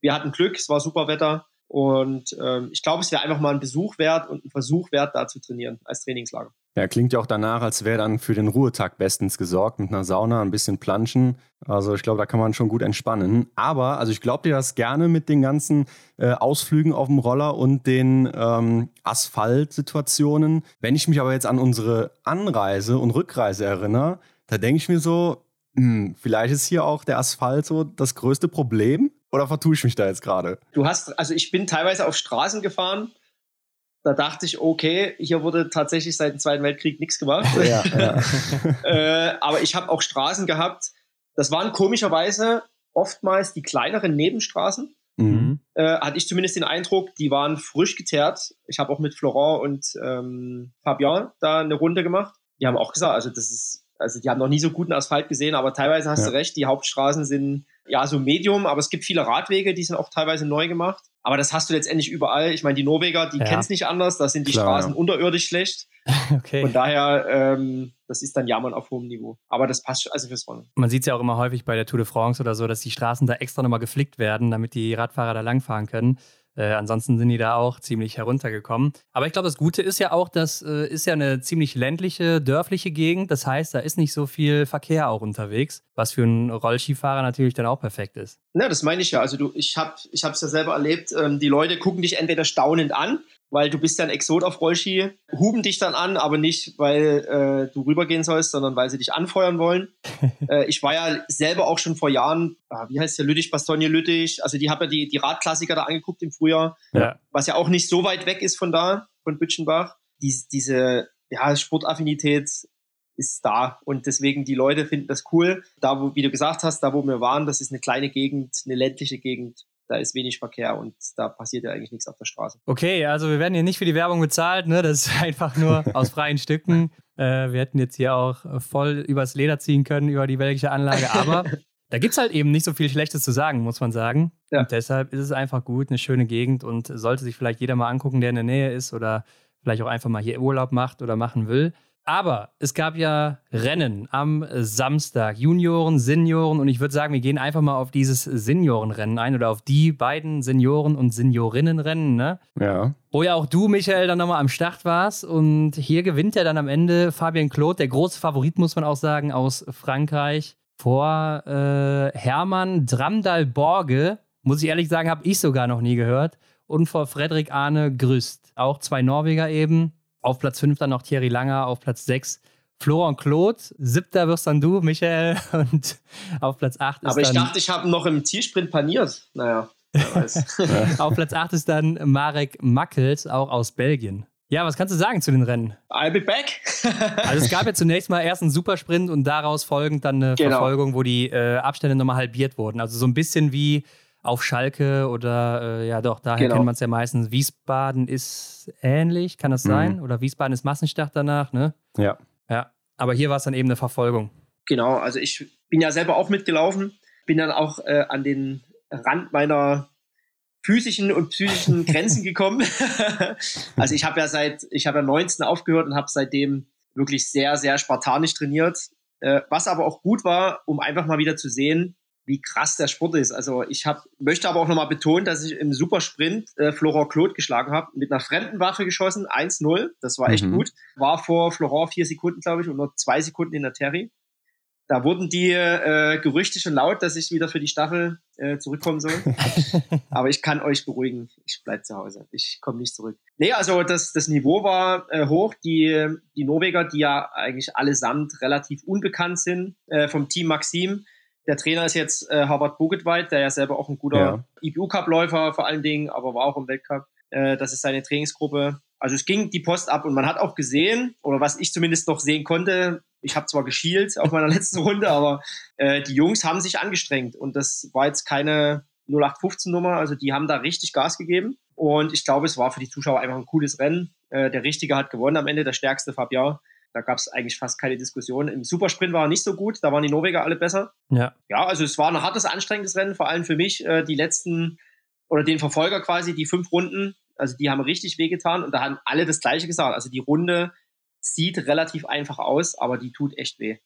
S4: wir hatten Glück, es war super Wetter. Und ähm, ich glaube, es wäre einfach mal ein Besuch wert und ein Versuch wert, da zu trainieren als Trainingslager.
S3: Ja, klingt ja auch danach, als wäre dann für den Ruhetag bestens gesorgt mit einer Sauna, ein bisschen Planschen. Also ich glaube, da kann man schon gut entspannen. Aber, also ich glaube dir das gerne mit den ganzen äh, Ausflügen auf dem Roller und den ähm, Asphaltsituationen. Wenn ich mich aber jetzt an unsere Anreise und Rückreise erinnere, da denke ich mir so, hm, vielleicht ist hier auch der Asphalt so das größte Problem. Oder vertue ich mich da jetzt gerade?
S4: Du hast, also ich bin teilweise auf Straßen gefahren. Da dachte ich, okay, hier wurde tatsächlich seit dem Zweiten Weltkrieg nichts gemacht. Ja, ja. äh, aber ich habe auch Straßen gehabt. Das waren komischerweise oftmals die kleineren Nebenstraßen. Mhm. Äh, hatte ich zumindest den Eindruck, die waren frisch geteert. Ich habe auch mit Florent und ähm, Fabian da eine Runde gemacht. Die haben auch gesagt, also das ist, also die haben noch nie so guten Asphalt gesehen, aber teilweise hast ja. du recht, die Hauptstraßen sind ja, so Medium, aber es gibt viele Radwege, die sind auch teilweise neu gemacht. Aber das hast du letztendlich überall. Ich meine, die Norweger, die ja. kennen es nicht anders, da sind die Klar, Straßen ja. unterirdisch schlecht. okay. Von daher, ähm, das ist dann Jammern auf hohem Niveau. Aber das passt also fürs Rennen.
S2: Man sieht es ja auch immer häufig bei der Tour de France oder so, dass die Straßen da extra nochmal geflickt werden, damit die Radfahrer da langfahren können. Äh, ansonsten sind die da auch ziemlich heruntergekommen. Aber ich glaube, das Gute ist ja auch, das äh, ist ja eine ziemlich ländliche, dörfliche Gegend. Das heißt, da ist nicht so viel Verkehr auch unterwegs, was für einen Rollskifahrer natürlich dann auch perfekt ist.
S4: Ja, das meine ich ja. Also du, ich habe es ja selber erlebt. Ähm, die Leute gucken dich entweder staunend an weil du bist ja ein Exot auf Rollski, huben dich dann an, aber nicht, weil äh, du rübergehen sollst, sondern weil sie dich anfeuern wollen. äh, ich war ja selber auch schon vor Jahren, ah, wie heißt der, Lüttich, Bastogne Lüttich, also die habe ja die, die Radklassiker da angeguckt im Frühjahr, ja. was ja auch nicht so weit weg ist von da, von Bütchenbach. Dies, diese ja, Sportaffinität ist da und deswegen die Leute finden das cool. Da, wo, wie du gesagt hast, da wo wir waren, das ist eine kleine Gegend, eine ländliche Gegend da ist wenig Verkehr und da passiert ja eigentlich nichts auf der Straße.
S2: Okay, also wir werden hier nicht für die Werbung bezahlt, ne? Das ist einfach nur aus freien Stücken. Äh, wir hätten jetzt hier auch voll übers Leder ziehen können über die belgische Anlage, aber da gibt es halt eben nicht so viel Schlechtes zu sagen, muss man sagen. Ja. Und deshalb ist es einfach gut, eine schöne Gegend und sollte sich vielleicht jeder mal angucken, der in der Nähe ist oder vielleicht auch einfach mal hier Urlaub macht oder machen will. Aber es gab ja Rennen am Samstag, Junioren, Senioren und ich würde sagen, wir gehen einfach mal auf dieses Seniorenrennen ein oder auf die beiden Senioren- und Seniorinnenrennen, ne?
S3: Ja.
S2: Wo ja auch du, Michael, dann nochmal am Start warst und hier gewinnt ja dann am Ende Fabien Claude, der große Favorit, muss man auch sagen, aus Frankreich, vor äh, Hermann Dramdal-Borge, muss ich ehrlich sagen, habe ich sogar noch nie gehört, und vor Frederik Arne Grüst, auch zwei Norweger eben. Auf Platz 5 dann noch Thierry Langer, auf Platz 6 Florian Claude, siebter wirst dann du, Michael, und auf Platz 8
S4: ist Aber ich dann, dachte, ich habe noch im Zielsprint paniert. Naja, wer weiß.
S2: auf Platz 8 ist dann Marek Mackels, auch aus Belgien. Ja, was kannst du sagen zu den Rennen?
S4: I'll be back.
S2: also es gab ja zunächst mal erst einen Supersprint und daraus folgend dann eine genau. Verfolgung, wo die äh, Abstände nochmal halbiert wurden. Also so ein bisschen wie auf Schalke oder äh, ja doch, daher genau. kennt man es ja meistens. Wiesbaden ist ähnlich, kann das mhm. sein? Oder Wiesbaden ist Massenstart danach, ne?
S3: Ja.
S2: Ja. Aber hier war es dann eben eine Verfolgung.
S4: Genau, also ich bin ja selber auch mitgelaufen, bin dann auch äh, an den Rand meiner physischen und psychischen Grenzen gekommen. also ich habe ja seit, ich habe ja 19 aufgehört und habe seitdem wirklich sehr, sehr spartanisch trainiert. Äh, was aber auch gut war, um einfach mal wieder zu sehen, wie krass der Sport ist. Also ich hab, möchte aber auch nochmal betonen, dass ich im Supersprint äh, Florent Claude geschlagen habe, mit einer fremden Waffe geschossen, 1-0. Das war echt mhm. gut. War vor Florent vier Sekunden, glaube ich, und nur zwei Sekunden in der Terry. Da wurden die äh, Gerüchte schon laut, dass ich wieder für die Staffel äh, zurückkommen soll. aber ich kann euch beruhigen, ich bleibe zu Hause. Ich komme nicht zurück. Nee, also das, das Niveau war äh, hoch. Die, die Norweger, die ja eigentlich allesamt relativ unbekannt sind, äh, vom Team Maxim, der Trainer ist jetzt äh, Harvard Bogetweit, der ja selber auch ein guter ja. IBU-Cup-Läufer vor allen Dingen, aber war auch im Weltcup. Äh, das ist seine Trainingsgruppe. Also es ging die Post ab und man hat auch gesehen, oder was ich zumindest noch sehen konnte, ich habe zwar geschielt auf meiner letzten Runde, aber äh, die Jungs haben sich angestrengt und das war jetzt keine 0815-Nummer, also die haben da richtig Gas gegeben und ich glaube, es war für die Zuschauer einfach ein cooles Rennen. Äh, der Richtige hat gewonnen am Ende, der stärkste Fabian. Da gab es eigentlich fast keine Diskussion. Im Supersprint war er nicht so gut, da waren die Norweger alle besser.
S2: Ja.
S4: Ja, also es war ein hartes, anstrengendes Rennen, vor allem für mich. Äh, die letzten oder den Verfolger quasi, die fünf Runden, also die haben richtig wehgetan und da haben alle das Gleiche gesagt. Also die Runde sieht relativ einfach aus, aber die tut echt weh.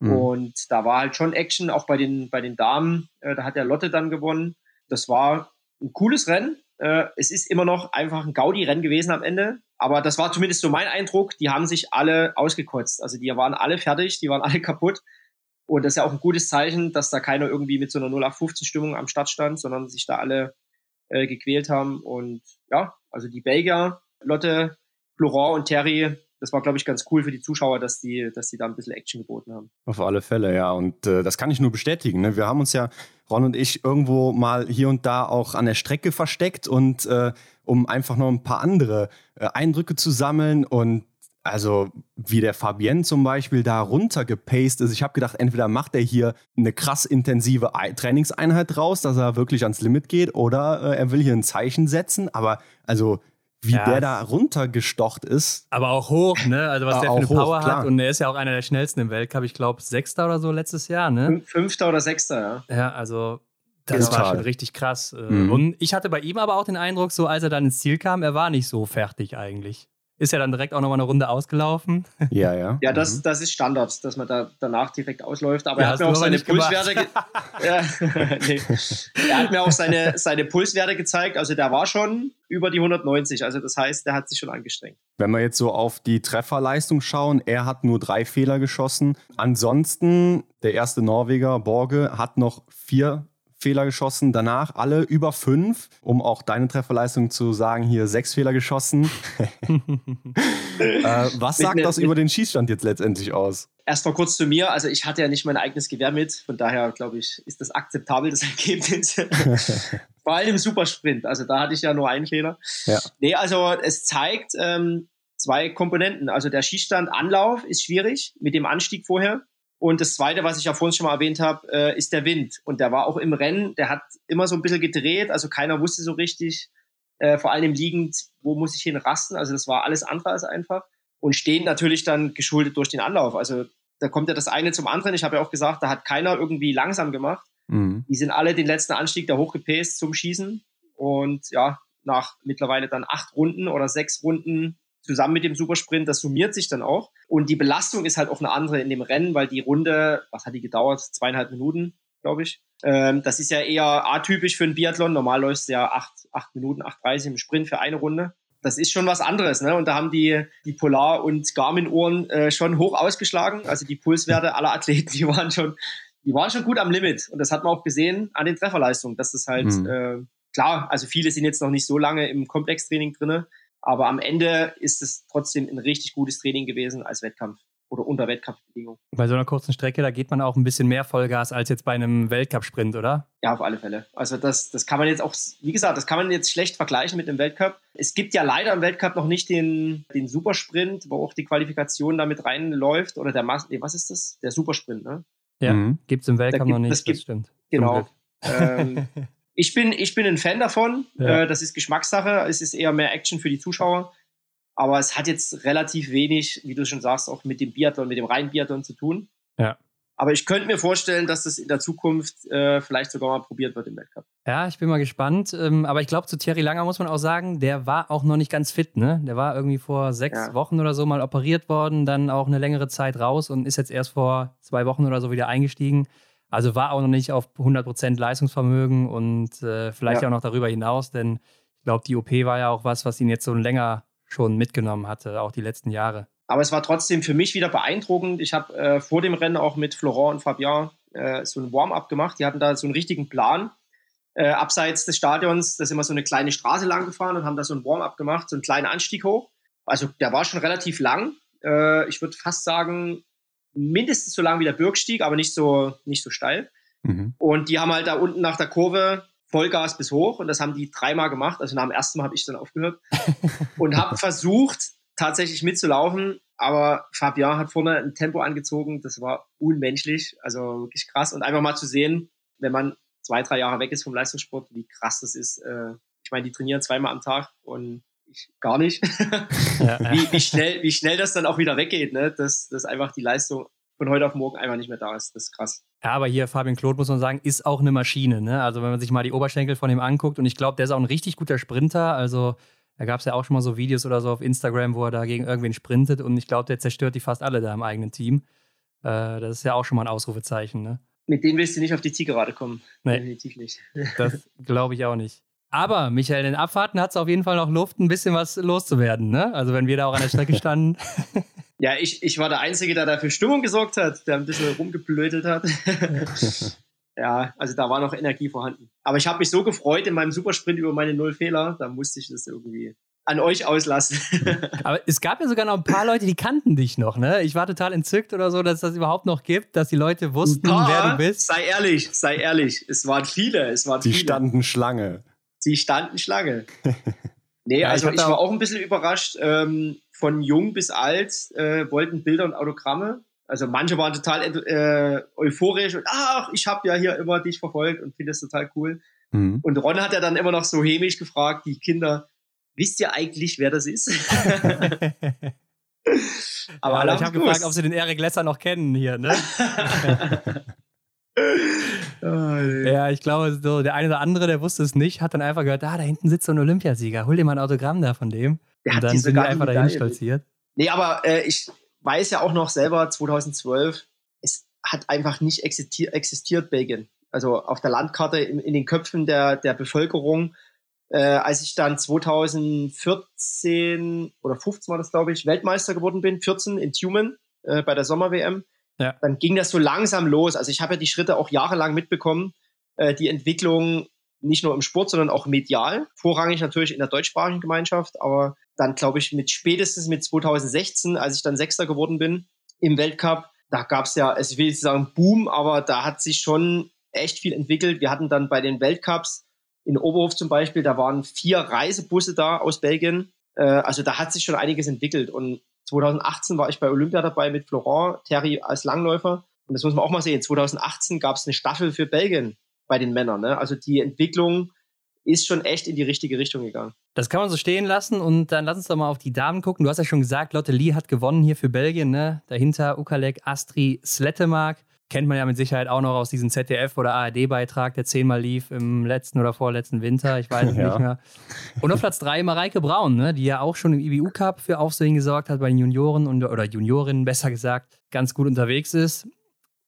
S4: Mhm. Und da war halt schon Action, auch bei den, bei den Damen. Äh, da hat der Lotte dann gewonnen. Das war ein cooles Rennen. Äh, es ist immer noch einfach ein Gaudi-Rennen gewesen am Ende. Aber das war zumindest so mein Eindruck. Die haben sich alle ausgekotzt. Also die waren alle fertig, die waren alle kaputt. Und das ist ja auch ein gutes Zeichen, dass da keiner irgendwie mit so einer 0815-Stimmung am Start stand, sondern sich da alle äh, gequält haben. Und ja, also die Belgier, Lotte, Florent und Terry, das war, glaube ich, ganz cool für die Zuschauer, dass die, dass die da ein bisschen Action geboten haben.
S3: Auf alle Fälle, ja. Und äh, das kann ich nur bestätigen. Ne? Wir haben uns ja, Ron und ich, irgendwo mal hier und da auch an der Strecke versteckt und äh, um einfach noch ein paar andere äh, Eindrücke zu sammeln und also wie der Fabienne zum Beispiel da runtergepaced ist. Ich habe gedacht, entweder macht er hier eine krass intensive Trainingseinheit raus, dass er wirklich ans Limit geht, oder äh, er will hier ein Zeichen setzen. Aber also wie ja. der da runtergestocht ist.
S2: Aber auch hoch, ne? Also was ja, der für eine Power hoch, hat. Und er ist ja auch einer der schnellsten im Weltcup. Ich glaube, Sechster oder so letztes Jahr, ne?
S4: Fünfter oder Sechster,
S2: ja. Ja, also das Total. war schon richtig krass. Äh, mhm. Und ich hatte bei ihm aber auch den Eindruck, so als er dann ins Ziel kam, er war nicht so fertig eigentlich ist ja dann direkt auch nochmal eine Runde ausgelaufen.
S3: Ja, ja.
S4: Ja, das, mhm. das ist Standard, dass man da danach direkt ausläuft. Aber ja, er hat mir auch seine Pulswerte ja, nee. Er hat mir auch seine, seine Pulswerte gezeigt. Also der war schon über die 190. Also das heißt, der hat sich schon angestrengt.
S3: Wenn wir jetzt so auf die Trefferleistung schauen, er hat nur drei Fehler geschossen. Ansonsten, der erste Norweger, Borge, hat noch vier Fehler geschossen. Danach alle über fünf, um auch deine Trefferleistung zu sagen, hier sechs Fehler geschossen. äh, was sagt das über den Schießstand jetzt letztendlich aus?
S4: Erstmal kurz zu mir. Also ich hatte ja nicht mein eigenes Gewehr mit. Von daher, glaube ich, ist das akzeptabel, das Ergebnis. Vor allem im Supersprint. Also da hatte ich ja nur einen Fehler. Ja. Nee, also es zeigt ähm, zwei Komponenten. Also der Schießstand Anlauf ist schwierig mit dem Anstieg vorher. Und das Zweite, was ich ja vorhin schon mal erwähnt habe, äh, ist der Wind. Und der war auch im Rennen, der hat immer so ein bisschen gedreht, also keiner wusste so richtig, äh, vor allem liegend, wo muss ich hin rasten. Also das war alles andere als einfach. Und stehen natürlich dann geschuldet durch den Anlauf. Also da kommt ja das eine zum anderen. Ich habe ja auch gesagt, da hat keiner irgendwie langsam gemacht. Mhm. Die sind alle den letzten Anstieg da hochgepaced zum Schießen. Und ja, nach mittlerweile dann acht Runden oder sechs Runden zusammen mit dem Supersprint, das summiert sich dann auch. Und die Belastung ist halt auch eine andere in dem Rennen, weil die Runde, was hat die gedauert? Zweieinhalb Minuten, glaube ich. Ähm, das ist ja eher atypisch für einen Biathlon. Normal läuft es ja acht, acht Minuten, 8,30 im Sprint für eine Runde. Das ist schon was anderes, ne? Und da haben die, die Polar- und Garmin-Uhren äh, schon hoch ausgeschlagen. Also die Pulswerte aller Athleten, die waren schon, die waren schon gut am Limit. Und das hat man auch gesehen an den Trefferleistungen, dass das halt, mhm. äh, klar, also viele sind jetzt noch nicht so lange im Komplextraining drinne, aber am Ende ist es trotzdem ein richtig gutes Training gewesen als Wettkampf oder unter Wettkampfbedingungen.
S2: Bei so einer kurzen Strecke, da geht man auch ein bisschen mehr Vollgas als jetzt bei einem Weltcup-Sprint, oder?
S4: Ja, auf alle Fälle. Also das, das kann man jetzt auch, wie gesagt, das kann man jetzt schlecht vergleichen mit dem Weltcup. Es gibt ja leider im Weltcup noch nicht den, den Supersprint, wo auch die Qualifikation damit reinläuft. Oder der, nee, was ist das? Der Supersprint, ne?
S2: Ja, mhm. gibt es im Weltcup gibt, noch nicht, das,
S4: gibt,
S2: das stimmt.
S4: Genau. Ähm, ich bin, ich bin ein Fan davon. Ja. Äh, das ist Geschmackssache. Es ist eher mehr Action für die Zuschauer. Aber es hat jetzt relativ wenig, wie du schon sagst, auch mit dem Biathlon, mit dem reinen Biathlon zu tun.
S2: Ja.
S4: Aber ich könnte mir vorstellen, dass das in der Zukunft äh, vielleicht sogar mal probiert wird im Weltcup.
S2: Ja, ich bin mal gespannt. Ähm, aber ich glaube, zu Thierry Langer muss man auch sagen, der war auch noch nicht ganz fit. Ne? Der war irgendwie vor sechs ja. Wochen oder so mal operiert worden, dann auch eine längere Zeit raus und ist jetzt erst vor zwei Wochen oder so wieder eingestiegen. Also war auch noch nicht auf 100% Leistungsvermögen und äh, vielleicht ja. auch noch darüber hinaus, denn ich glaube, die OP war ja auch was, was ihn jetzt so länger schon mitgenommen hatte, auch die letzten Jahre.
S4: Aber es war trotzdem für mich wieder beeindruckend. Ich habe äh, vor dem Rennen auch mit Florent und Fabien äh, so ein Warm-up gemacht. Die hatten da so einen richtigen Plan. Äh, abseits des Stadions, da sind wir so eine kleine Straße lang gefahren und haben da so ein Warm-up gemacht, so einen kleinen Anstieg hoch. Also der war schon relativ lang. Äh, ich würde fast sagen, mindestens so lang wie der Bürgstieg, aber nicht so, nicht so steil. Mhm. Und die haben halt da unten nach der Kurve Vollgas bis hoch und das haben die dreimal gemacht. Also nach dem ersten Mal habe ich dann aufgehört und habe versucht, tatsächlich mitzulaufen. Aber Fabian hat vorne ein Tempo angezogen, das war unmenschlich, also wirklich krass. Und einfach mal zu sehen, wenn man zwei, drei Jahre weg ist vom Leistungssport, wie krass das ist. Äh, ich meine, die trainieren zweimal am Tag und ich gar nicht. Ja, ja. Wie, wie, schnell, wie schnell das dann auch wieder weggeht, ne? dass, dass einfach die Leistung von heute auf morgen einfach nicht mehr da ist. Das ist krass.
S2: Ja, aber hier Fabian Claude, muss man sagen, ist auch eine Maschine. Ne? Also wenn man sich mal die Oberschenkel von ihm anguckt und ich glaube, der ist auch ein richtig guter Sprinter. Also da gab es ja auch schon mal so Videos oder so auf Instagram, wo er da gegen irgendwen sprintet und ich glaube, der zerstört die fast alle da im eigenen Team. Äh, das ist ja auch schon mal ein Ausrufezeichen. Ne?
S4: Mit denen willst du nicht auf die Zielgerade kommen.
S2: Nee, Definitiv nicht. das glaube ich auch nicht. Aber, Michael, in den Abfahrten hat es auf jeden Fall noch Luft, ein bisschen was loszuwerden. Ne? Also, wenn wir da auch an der Strecke standen.
S4: ja, ich, ich war der Einzige, der da für Stimmung gesorgt hat, der ein bisschen rumgeblödelt hat. ja, also da war noch Energie vorhanden. Aber ich habe mich so gefreut in meinem Supersprint über meine Null Fehler, da musste ich das irgendwie an euch auslassen.
S2: Aber es gab ja sogar noch ein paar Leute, die kannten dich noch, ne? Ich war total entzückt oder so, dass es das überhaupt noch gibt, dass die Leute wussten, paar, wer du bist.
S4: Sei ehrlich, sei ehrlich. Es waren viele, es waren
S3: Sie
S4: viele.
S3: standen Schlange.
S4: Sie standen Schlange. Nee, ja, also ich, ich war auch ein bisschen überrascht. Ähm, von jung bis alt äh, wollten Bilder und Autogramme. Also manche waren total äh, euphorisch und ach, ich habe ja hier immer dich verfolgt und finde es total cool. Mhm. Und Ron hat ja dann immer noch so hämisch gefragt, die Kinder, wisst ihr eigentlich, wer das ist?
S2: Aber ja, ich habe gefragt, ob sie den Eric Lesser noch kennen hier, ne? ja, ich glaube, so der eine oder andere, der wusste es nicht, hat dann einfach gehört, ah, da hinten sitzt so ein Olympiasieger, hol dir mal ein Autogramm da von dem. Der und dann sind die einfach dahin stolziert.
S4: Nee, aber äh, ich, weiß ja auch noch selber 2012, es hat einfach nicht existiert, existiert Belgien. Also auf der Landkarte in, in den Köpfen der, der Bevölkerung. Äh, als ich dann 2014 oder 15 war das, glaube ich, Weltmeister geworden bin, 14 in Tumen äh, bei der Sommer-WM, ja. dann ging das so langsam los. Also ich habe ja die Schritte auch jahrelang mitbekommen, äh, die Entwicklung nicht nur im Sport, sondern auch medial. Vorrangig natürlich in der deutschsprachigen Gemeinschaft, aber dann glaube ich mit spätestens mit 2016, als ich dann Sechster geworden bin im Weltcup, da gab es ja, also ich will nicht sagen Boom, aber da hat sich schon echt viel entwickelt. Wir hatten dann bei den Weltcups in Oberhof zum Beispiel, da waren vier Reisebusse da aus Belgien. Äh, also da hat sich schon einiges entwickelt. Und 2018 war ich bei Olympia dabei mit Florent, Terry als Langläufer. Und das muss man auch mal sehen. 2018 gab es eine Staffel für Belgien bei den Männern. Ne? Also die Entwicklung ist schon echt in die richtige Richtung gegangen.
S2: Das kann man so stehen lassen und dann lass uns doch mal auf die Damen gucken. Du hast ja schon gesagt, Lotte Lee hat gewonnen hier für Belgien. Ne? Dahinter Ukalek, Astri, Slettemark. Kennt man ja mit Sicherheit auch noch aus diesem ZDF- oder ARD-Beitrag, der zehnmal lief im letzten oder vorletzten Winter. Ich weiß es ja. nicht mehr. Und auf Platz drei Mareike Braun, ne? die ja auch schon im IBU-Cup für Aufsehen gesorgt hat bei den Junioren und, oder Juniorinnen, besser gesagt, ganz gut unterwegs ist.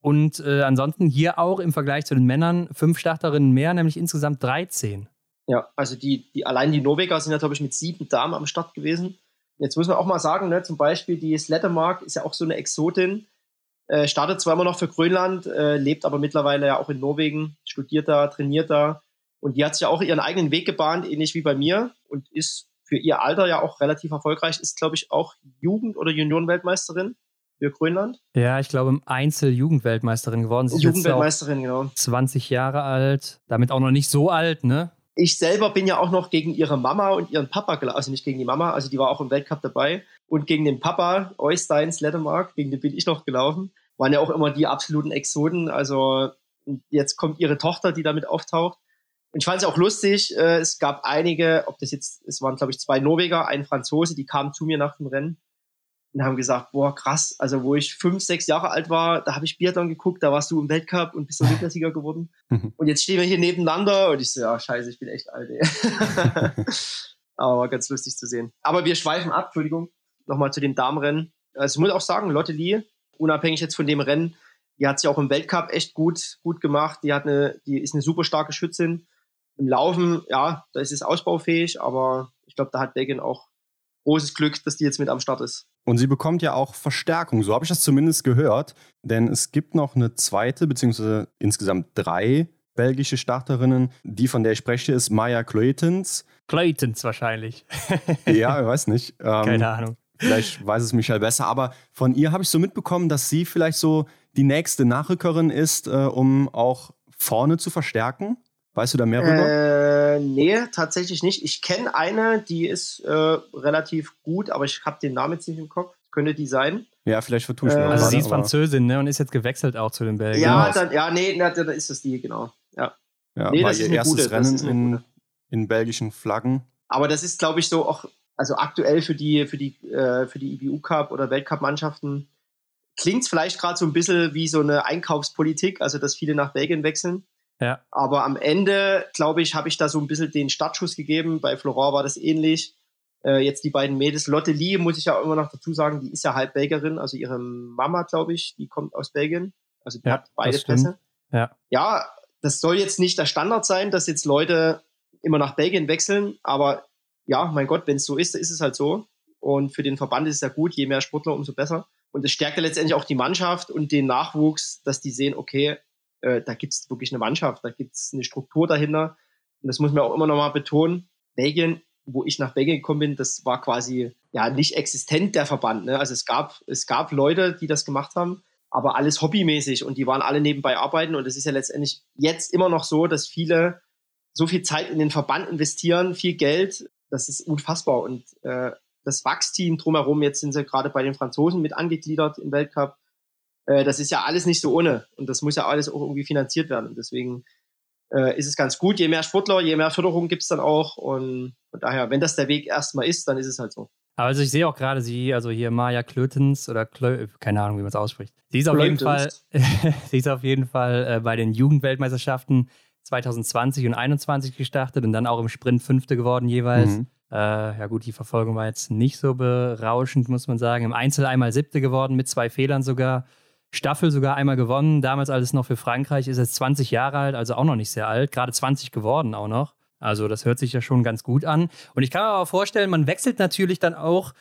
S2: Und äh, ansonsten hier auch im Vergleich zu den Männern fünf Starterinnen mehr, nämlich insgesamt 13.
S4: Ja, also die, die allein die Norweger sind ja, glaube ich, mit sieben Damen am Start gewesen. Jetzt muss man auch mal sagen, ne, zum Beispiel die Slettermark ist ja auch so eine Exotin, äh, startet zwar immer noch für Grönland, äh, lebt aber mittlerweile ja auch in Norwegen, studiert da, trainiert da und die hat sich ja auch ihren eigenen Weg gebahnt, ähnlich wie bei mir und ist für ihr Alter ja auch relativ erfolgreich, ist glaube ich auch Jugend- oder Juniorenweltmeisterin für Grönland.
S2: Ja, ich glaube, im Einzel Jugendweltmeisterin geworden.
S4: Sie Jugendweltmeisterin, genau.
S2: 20 Jahre alt, damit auch noch nicht so alt, ne?
S4: Ich selber bin ja auch noch gegen ihre Mama und ihren Papa, also nicht gegen die Mama, also die war auch im Weltcup dabei. Und gegen den Papa, Oystein Sleddermark, gegen den bin ich noch gelaufen. Waren ja auch immer die absoluten Exoden. Also jetzt kommt ihre Tochter, die damit auftaucht. Und ich fand es auch lustig, äh, es gab einige, ob das jetzt, es waren glaube ich zwei Norweger, ein Franzose, die kamen zu mir nach dem Rennen und haben gesagt, boah, krass, also wo ich fünf, sechs Jahre alt war, da habe ich Biathlon geguckt, da warst du im Weltcup und bist Olympiasieger geworden. und jetzt stehen wir hier nebeneinander und ich so, ja, scheiße, ich bin echt alt, ey. Aber ganz lustig zu sehen. Aber wir schweifen ab, Entschuldigung, nochmal zu dem Damenrennen. Also ich muss auch sagen, Lotte Lee, unabhängig jetzt von dem Rennen, die hat sich auch im Weltcup echt gut, gut gemacht. Die hat eine, die ist eine super starke Schützin. Im Laufen, ja, da ist es ausbaufähig, aber ich glaube, da hat Belgien auch großes Glück, dass die jetzt mit am Start ist.
S3: Und sie bekommt ja auch Verstärkung, so habe ich das zumindest gehört. Denn es gibt noch eine zweite, beziehungsweise insgesamt drei belgische Starterinnen. Die, von der ich spreche, ist Maya Kleutens.
S2: Kleutens wahrscheinlich.
S3: ja, ich weiß nicht.
S2: Ähm, Keine Ahnung.
S3: Vielleicht weiß es Michael besser, aber von ihr habe ich so mitbekommen, dass sie vielleicht so die nächste Nachrückerin ist, äh, um auch vorne zu verstärken. Weißt du da mehr
S4: rüber? Äh, nee, tatsächlich nicht. Ich kenne eine, die ist äh, relativ gut, aber ich habe den Namen jetzt nicht im Kopf. Könnte die sein?
S3: Ja, vielleicht vertue ich
S2: äh, Also sie ist Französin, ne? Und ist jetzt gewechselt auch zu den Belgiern.
S4: Ja, genau. dann, ja, nee, na, dann ist das die, genau. Ja,
S3: ja nee, war das ihr ist erstes gute, Rennen in, in belgischen Flaggen.
S4: Aber das ist, glaube ich, so auch, also aktuell für die, für die, äh, für die IBU Cup oder Weltcup-Mannschaften klingt es vielleicht gerade so ein bisschen wie so eine Einkaufspolitik, also dass viele nach Belgien wechseln.
S2: Ja.
S4: Aber am Ende, glaube ich, habe ich da so ein bisschen den Startschuss gegeben. Bei Florent war das ähnlich. Äh, jetzt die beiden Mädels. Lotte Lee, muss ich ja immer noch dazu sagen, die ist ja halb Belgierin. Also ihre Mama, glaube ich, die kommt aus Belgien. Also die ja, hat beide Pässe.
S2: Ja.
S4: ja, das soll jetzt nicht der Standard sein, dass jetzt Leute immer nach Belgien wechseln. Aber ja, mein Gott, wenn es so ist, ist es halt so. Und für den Verband ist es ja gut. Je mehr Sportler, umso besser. Und es stärkt ja letztendlich auch die Mannschaft und den Nachwuchs, dass die sehen, okay, äh, da gibt es wirklich eine Mannschaft, da gibt es eine Struktur dahinter. Und das muss man auch immer noch mal betonen. Belgien, wo ich nach Belgien gekommen bin, das war quasi ja nicht existent der Verband. Ne? Also es gab, es gab Leute, die das gemacht haben, aber alles hobbymäßig und die waren alle nebenbei arbeiten. Und es ist ja letztendlich jetzt immer noch so, dass viele so viel Zeit in den Verband investieren, viel Geld, das ist unfassbar. Und äh, das Wachsteam drumherum, jetzt sind sie gerade bei den Franzosen mit angegliedert im Weltcup, äh, das ist ja alles nicht so ohne und das muss ja alles auch irgendwie finanziert werden. Und deswegen äh, ist es ganz gut, je mehr Sportler, je mehr Förderung gibt es dann auch und von daher, wenn das der Weg erstmal ist, dann ist es halt so.
S2: Also ich sehe auch gerade sie, also hier Maja Klötens oder Klö, keine Ahnung, wie man es ausspricht. Sie ist auf Klötens. jeden Fall, sie ist auf jeden Fall äh, bei den Jugendweltmeisterschaften 2020 und 2021 gestartet und dann auch im Sprint Fünfte geworden jeweils. Mhm. Äh, ja gut, die Verfolgung war jetzt nicht so berauschend, muss man sagen. Im Einzel einmal Siebte geworden mit zwei Fehlern sogar. Staffel sogar einmal gewonnen. Damals alles noch für Frankreich. Ist jetzt 20 Jahre alt, also auch noch nicht sehr alt. Gerade 20 geworden auch noch. Also das hört sich ja schon ganz gut an. Und ich kann mir aber vorstellen, man wechselt natürlich dann auch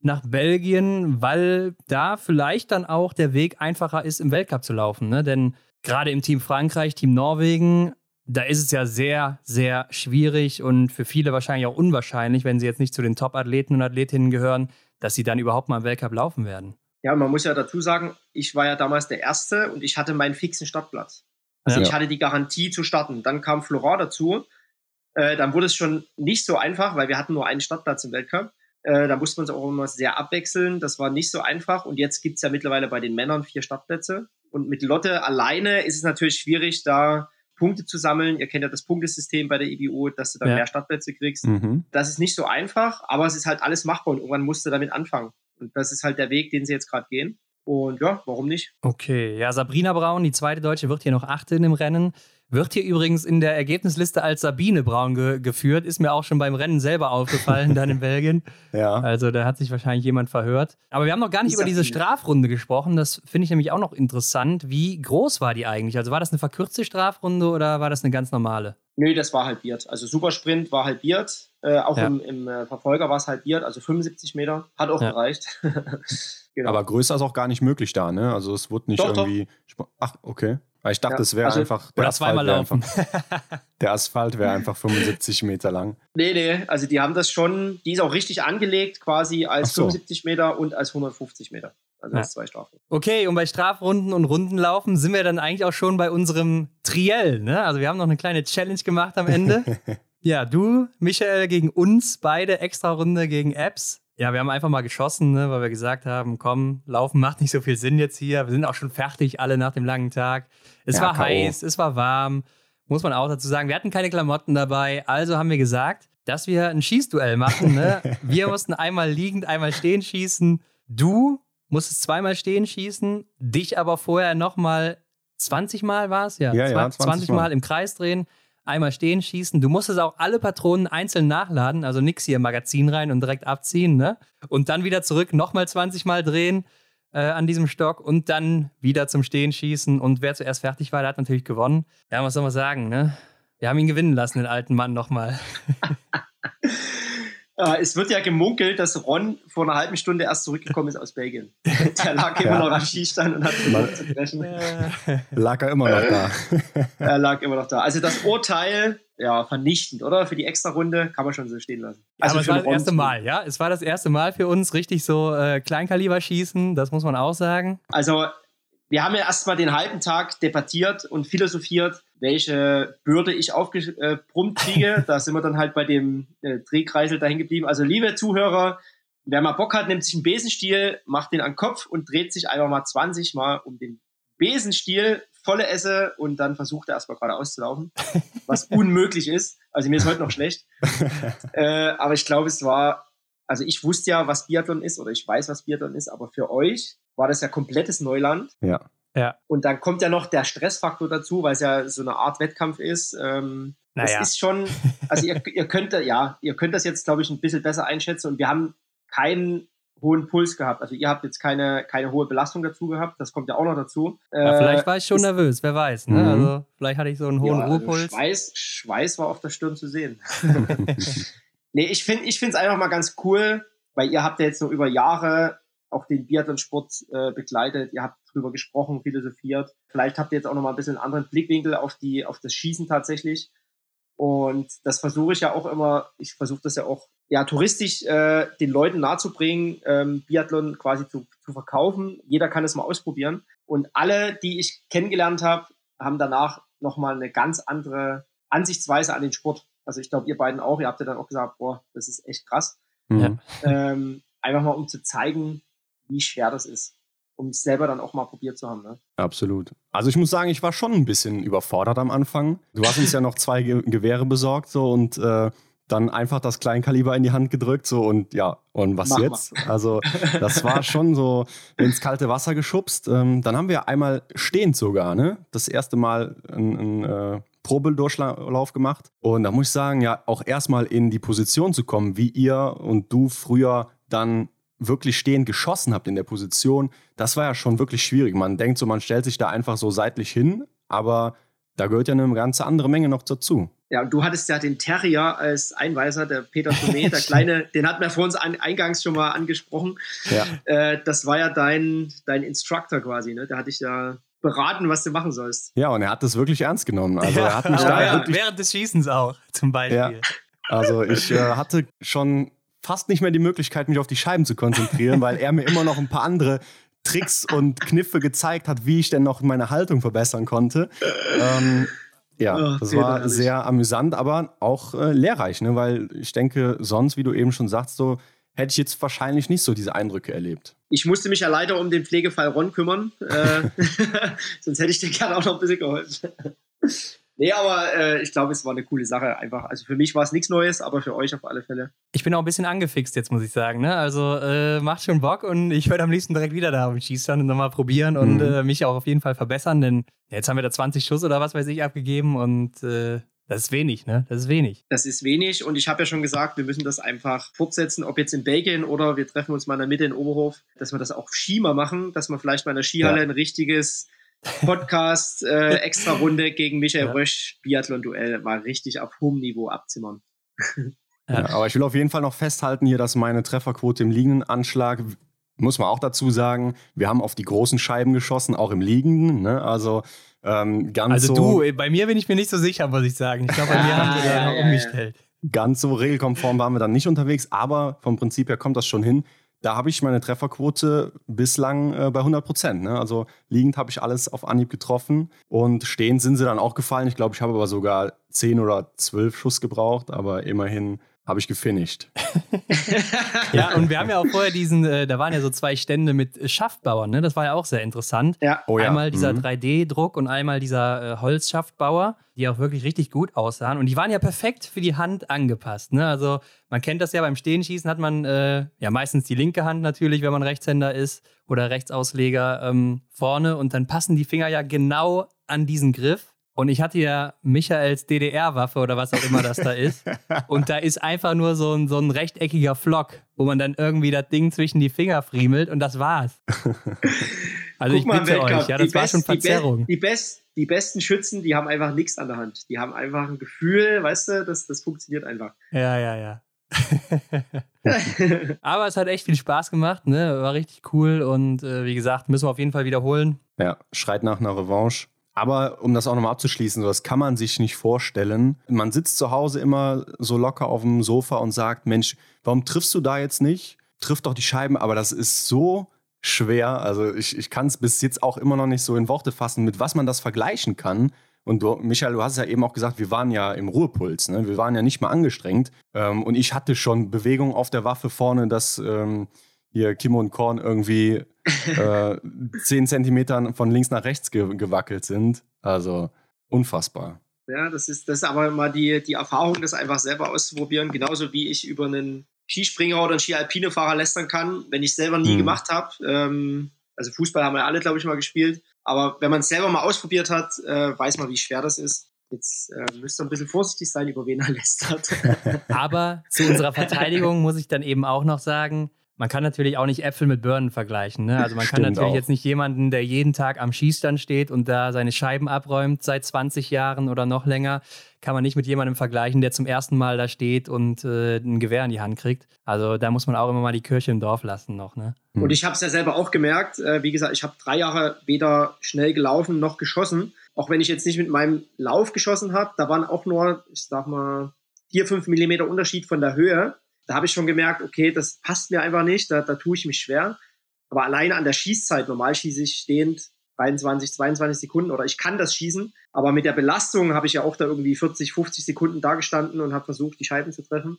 S2: nach Belgien, weil da vielleicht dann auch der Weg einfacher ist, im Weltcup zu laufen. Ne? Denn gerade im Team Frankreich, Team Norwegen, da ist es ja sehr, sehr schwierig und für viele wahrscheinlich auch unwahrscheinlich, wenn sie jetzt nicht zu den Top-Athleten und Athletinnen gehören, dass sie dann überhaupt mal im Weltcup laufen werden.
S4: Ja, man muss ja dazu sagen, ich war ja damals der Erste und ich hatte meinen fixen Startplatz. Also ja. ich hatte die Garantie zu starten. Dann kam Florent dazu. Äh, dann wurde es schon nicht so einfach, weil wir hatten nur einen Startplatz im Weltcup. Äh, da musste man es auch immer sehr abwechseln. Das war nicht so einfach. Und jetzt gibt es ja mittlerweile bei den Männern vier Startplätze. Und mit Lotte alleine ist es natürlich schwierig, da Punkte zu sammeln. Ihr kennt ja das Punktesystem bei der IBU, dass du dann ja. mehr Startplätze kriegst. Mhm. Das ist nicht so einfach, aber es ist halt alles machbar und irgendwann musst du damit anfangen. Und das ist halt der Weg, den sie jetzt gerade gehen. Und ja, warum nicht?
S2: Okay, ja, Sabrina Braun, die zweite Deutsche, wird hier noch achte im Rennen. Wird hier übrigens in der Ergebnisliste als Sabine Braun ge geführt. Ist mir auch schon beim Rennen selber aufgefallen, dann in Belgien.
S3: Ja.
S2: Also da hat sich wahrscheinlich jemand verhört. Aber wir haben noch gar nicht die über diese Strafrunde gesprochen. Das finde ich nämlich auch noch interessant. Wie groß war die eigentlich? Also war das eine verkürzte Strafrunde oder war das eine ganz normale?
S4: Nö, das war halbiert. Also Supersprint war halbiert. Äh, auch ja. im, im äh, Verfolger war es halbiert, also 75 Meter. Hat auch ja. gereicht.
S3: genau. Aber größer ist auch gar nicht möglich da, ne? Also es wurde nicht doch, irgendwie. Doch. Ach, okay. Weil ich dachte, ja. es wäre also, einfach.
S2: Der oder zweimal laufen.
S3: Einfach, der Asphalt wäre einfach 75 Meter lang.
S4: Nee, nee, also die haben das schon, die ist auch richtig angelegt, quasi als so. 75 Meter und als 150 Meter. Also ja. zwei Strafen.
S2: Okay, und bei Strafrunden und Rundenlaufen sind wir dann eigentlich auch schon bei unserem Triell. Ne? Also wir haben noch eine kleine Challenge gemacht am Ende. ja, du, Michael, gegen uns beide, extra Runde gegen Apps. Ja, wir haben einfach mal geschossen, ne, weil wir gesagt haben, komm, laufen macht nicht so viel Sinn jetzt hier. Wir sind auch schon fertig, alle nach dem langen Tag. Es ja, war heiß, es war warm, muss man auch dazu sagen. Wir hatten keine Klamotten dabei, also haben wir gesagt, dass wir ein Schießduell machen. Ne? wir mussten einmal liegend, einmal stehen schießen. Du musstest zweimal stehen schießen, dich aber vorher nochmal 20 Mal war es? Ja,
S3: ja, 20,
S2: ja 20, 20 Mal. Mal im Kreis drehen, einmal stehen schießen. Du musstest auch alle Patronen einzeln nachladen, also nix hier im Magazin rein und direkt abziehen, ne? Und dann wieder zurück, nochmal 20 Mal drehen äh, an diesem Stock und dann wieder zum Stehen schießen. Und wer zuerst fertig war, der hat natürlich gewonnen. Ja, was soll man sagen, ne? Wir haben ihn gewinnen lassen, den alten Mann nochmal.
S4: Äh, es wird ja gemunkelt, dass Ron vor einer halben Stunde erst zurückgekommen ist aus Belgien. Der lag immer ja. noch am Skistand und hat versucht zu brechen.
S3: Lag er immer noch da.
S4: er lag immer noch da. Also das Urteil, ja, vernichtend, oder? Für die Extra-Runde kann man schon so stehen lassen.
S2: Also
S4: Aber
S2: es war das erste Mal, ja? Es war das erste Mal für uns richtig so äh, Kleinkaliber schießen, das muss man auch sagen.
S4: Also wir haben ja erstmal den halben Tag debattiert und philosophiert, welche Bürde ich aufgebrummt kriege. da sind wir dann halt bei dem äh, Drehkreisel dahin geblieben. Also liebe Zuhörer, wer mal Bock hat, nimmt sich einen Besenstiel, macht den an den Kopf und dreht sich einfach mal 20 Mal um den Besenstiel, volle Esse und dann versucht er erstmal gerade auszulaufen, was unmöglich ist. Also mir ist heute noch schlecht. äh, aber ich glaube, es war, also ich wusste ja, was Biathlon ist oder ich weiß, was Biathlon ist, aber für euch war das ja komplettes Neuland.
S3: Ja.
S2: Ja.
S4: Und dann kommt ja noch der Stressfaktor dazu, weil es ja so eine Art Wettkampf ist. Ähm, naja. Das ist schon, also ihr, ihr könnt, ja, ihr könnt das jetzt, glaube ich, ein bisschen besser einschätzen und wir haben keinen hohen Puls gehabt. Also ihr habt jetzt keine, keine hohe Belastung dazu gehabt, das kommt ja auch noch dazu.
S2: Ja, vielleicht war ich schon ist, nervös, wer weiß. Ne? Mhm. Also vielleicht hatte ich so einen hohen ja, also Ruhepuls.
S4: Schweiß, Schweiß war auf der Stirn zu sehen. nee, ich finde ich es einfach mal ganz cool, weil ihr habt ja jetzt so über Jahre auch den Biathlon-Sport äh, begleitet. Ihr habt drüber gesprochen, philosophiert. Vielleicht habt ihr jetzt auch noch mal ein bisschen einen anderen Blickwinkel auf die, auf das Schießen tatsächlich. Und das versuche ich ja auch immer, ich versuche das ja auch ja, touristisch äh, den Leuten nahezubringen, ähm, Biathlon quasi zu, zu verkaufen. Jeder kann es mal ausprobieren. Und alle, die ich kennengelernt habe, haben danach nochmal eine ganz andere Ansichtsweise an den Sport. Also ich glaube, ihr beiden auch, ihr habt ja dann auch gesagt, boah, das ist echt krass. Mhm. Ähm, einfach mal um zu zeigen, wie schwer das ist, um es selber dann auch mal probiert zu haben. Ne?
S3: Absolut. Also ich muss sagen, ich war schon ein bisschen überfordert am Anfang. Du hast uns ja noch zwei Ge Gewehre besorgt so und äh, dann einfach das Kleinkaliber in die Hand gedrückt so und ja, und was Mach jetzt? Mal. Also das war schon so ins kalte Wasser geschubst. Ähm, dann haben wir einmal stehend sogar, ne? Das erste Mal ein, ein äh, Probedurchlauf gemacht. Und da muss ich sagen, ja, auch erstmal in die Position zu kommen, wie ihr und du früher dann wirklich stehend geschossen habt in der Position, das war ja schon wirklich schwierig. Man denkt so, man stellt sich da einfach so seitlich hin, aber da gehört ja eine ganze andere Menge noch dazu.
S4: Ja, und du hattest ja den Terrier als Einweiser, der Peter Thomé, der kleine, den hatten wir vor uns an, eingangs schon mal angesprochen. Ja. Äh, das war ja dein, dein Instructor quasi, ne? Der hatte ich ja beraten, was du machen sollst.
S3: Ja, und er hat das wirklich ernst genommen. Also er hat mich da
S2: ja, wirklich während des Schießens auch, zum Beispiel. Ja.
S3: Also ich äh, hatte schon fast nicht mehr die Möglichkeit, mich auf die Scheiben zu konzentrieren, weil er mir immer noch ein paar andere Tricks und Kniffe gezeigt hat, wie ich denn noch meine Haltung verbessern konnte. Ähm, ja, das war sehr amüsant, aber auch äh, lehrreich, ne? weil ich denke, sonst, wie du eben schon sagst, so hätte ich jetzt wahrscheinlich nicht so diese Eindrücke erlebt.
S4: Ich musste mich ja leider um den Pflegefall Ron kümmern, äh, sonst hätte ich dir gerne auch noch ein bisschen geholfen. Nee, aber äh, ich glaube, es war eine coole Sache einfach. Also für mich war es nichts Neues, aber für euch auf alle Fälle.
S2: Ich bin auch ein bisschen angefixt jetzt, muss ich sagen. Ne? Also äh, macht schon Bock und ich würde am liebsten direkt wieder da auf dem Schießstand und nochmal probieren und mhm. äh, mich auch auf jeden Fall verbessern, denn jetzt haben wir da 20 Schuss oder was weiß ich abgegeben und äh, das ist wenig, ne? Das ist wenig.
S4: Das ist wenig und ich habe ja schon gesagt, wir müssen das einfach fortsetzen, ob jetzt in Belgien oder wir treffen uns mal in der Mitte in Oberhof, dass wir das auch Schiemer machen, dass wir vielleicht mal in der Skihalle ja. ein richtiges Podcast, äh, extra Runde gegen Michael ja. Rösch, Biathlon-Duell, war richtig auf hohem Niveau abzimmern.
S3: Ja, aber ich will auf jeden Fall noch festhalten hier, dass meine Trefferquote im liegenden Anschlag, muss man auch dazu sagen, wir haben auf die großen Scheiben geschossen, auch im liegenden. Ne? Also ähm, ganz
S2: also
S3: so.
S2: du, bei mir bin ich mir nicht so sicher, muss ich sagen. Ich glaube, bei mir haben wir da ja, umgestellt.
S3: Ganz so regelkonform waren wir dann nicht unterwegs, aber vom Prinzip her kommt das schon hin da habe ich meine Trefferquote bislang äh, bei 100 Prozent. Ne? Also liegend habe ich alles auf Anhieb getroffen und stehend sind sie dann auch gefallen. Ich glaube, ich habe aber sogar 10 oder 12 Schuss gebraucht, aber immerhin habe ich gefinisht.
S2: ja, und wir haben ja auch vorher diesen, äh, da waren ja so zwei Stände mit Schaftbauern, ne? Das war ja auch sehr interessant.
S4: Ja.
S3: Oh ja.
S2: Einmal dieser
S3: Mhm.
S2: 3D-Druck und einmal dieser äh, Holzschaftbauer, die auch wirklich richtig gut aussahen. Und die waren ja perfekt für die Hand angepasst. Ne? Also man kennt das ja beim Stehenschießen, hat man äh, ja meistens die linke Hand natürlich, wenn man Rechtshänder ist oder Rechtsausleger ähm, vorne. Und dann passen die Finger ja genau an diesen Griff. Und ich hatte ja Michaels DDR-Waffe oder was auch immer das da ist. Und da ist einfach nur so ein, so ein rechteckiger Flock, wo man dann irgendwie das Ding zwischen die Finger friemelt und das war's. Also ich
S4: Guck mal im
S2: bitte
S4: Weltcup,
S2: euch, ja, das
S4: die
S2: war
S4: best-
S2: schon
S4: die be-
S2: Verzerrung.
S4: Die, best, die besten Schützen, die haben einfach nichts an der Hand. Die haben einfach ein Gefühl, weißt du, das, das funktioniert einfach.
S2: Ja, ja, ja. Aber es hat echt viel Spaß gemacht, ne? War richtig cool und äh, wie gesagt, müssen wir auf jeden Fall wiederholen.
S3: Ja, schreit nach einer Revanche. Aber um das auch nochmal abzuschließen, so, das kann man sich nicht vorstellen. Man sitzt zu Hause immer so locker auf dem Sofa und sagt, Mensch, warum triffst du da jetzt nicht? Triff doch die Scheiben, aber das ist so schwer. Also ich, ich kann es bis jetzt auch immer noch nicht so in Worte fassen, mit was man das vergleichen kann. Und du, Michael, du hast es ja eben auch gesagt, wir waren ja im Ruhepuls, ne? wir waren ja nicht mal angestrengt. Ähm, und ich hatte schon Bewegung auf der Waffe vorne, dass ähm, hier Kim und Korn irgendwie äh, 10 Zentimetern von links nach rechts ge gewackelt sind. Also unfassbar.
S4: Ja, das ist, das ist aber mal die, die Erfahrung, das einfach selber auszuprobieren, genauso wie ich über einen Skispringer oder einen Ski-Alpine-Fahrer lästern kann, wenn ich selber nie
S3: Mhm.
S4: gemacht habe. Ähm, also Fußball haben wir alle, glaube ich, mal gespielt. Aber wenn man es selber mal ausprobiert hat, äh, weiß man, wie schwer das ist. Jetzt äh, müsst ihr ein bisschen vorsichtig sein, über wen er lästert.
S2: Aber zu unserer Verteidigung muss ich dann eben auch noch sagen, man kann natürlich auch nicht Äpfel mit Birnen vergleichen. Ne? Also man kann
S3: Stimmt
S2: natürlich
S3: auch.
S2: jetzt nicht jemanden, der jeden Tag am Schießstand steht und da seine Scheiben abräumt seit 20 Jahren oder noch länger, kann man nicht mit jemandem vergleichen, der zum ersten Mal da steht und äh, ein Gewehr in die Hand kriegt. Also da muss man auch immer mal die Kirche im Dorf lassen noch. Ne?
S4: Und ich habe es ja selber auch gemerkt. Äh, wie gesagt, ich habe drei Jahre weder schnell gelaufen noch geschossen. Auch wenn ich jetzt nicht mit meinem Lauf geschossen habe, da waren auch nur, ich sag mal, vier, fünf Millimeter Unterschied von der Höhe. Da habe ich schon gemerkt, okay, das passt mir einfach nicht, da, da tue ich mich schwer. Aber alleine an der Schießzeit, normal schieße ich stehend 23, 22 Sekunden oder ich kann das schießen. Aber mit der Belastung habe ich ja auch da irgendwie 40, 50 Sekunden da gestanden und habe versucht, die Scheiben zu treffen.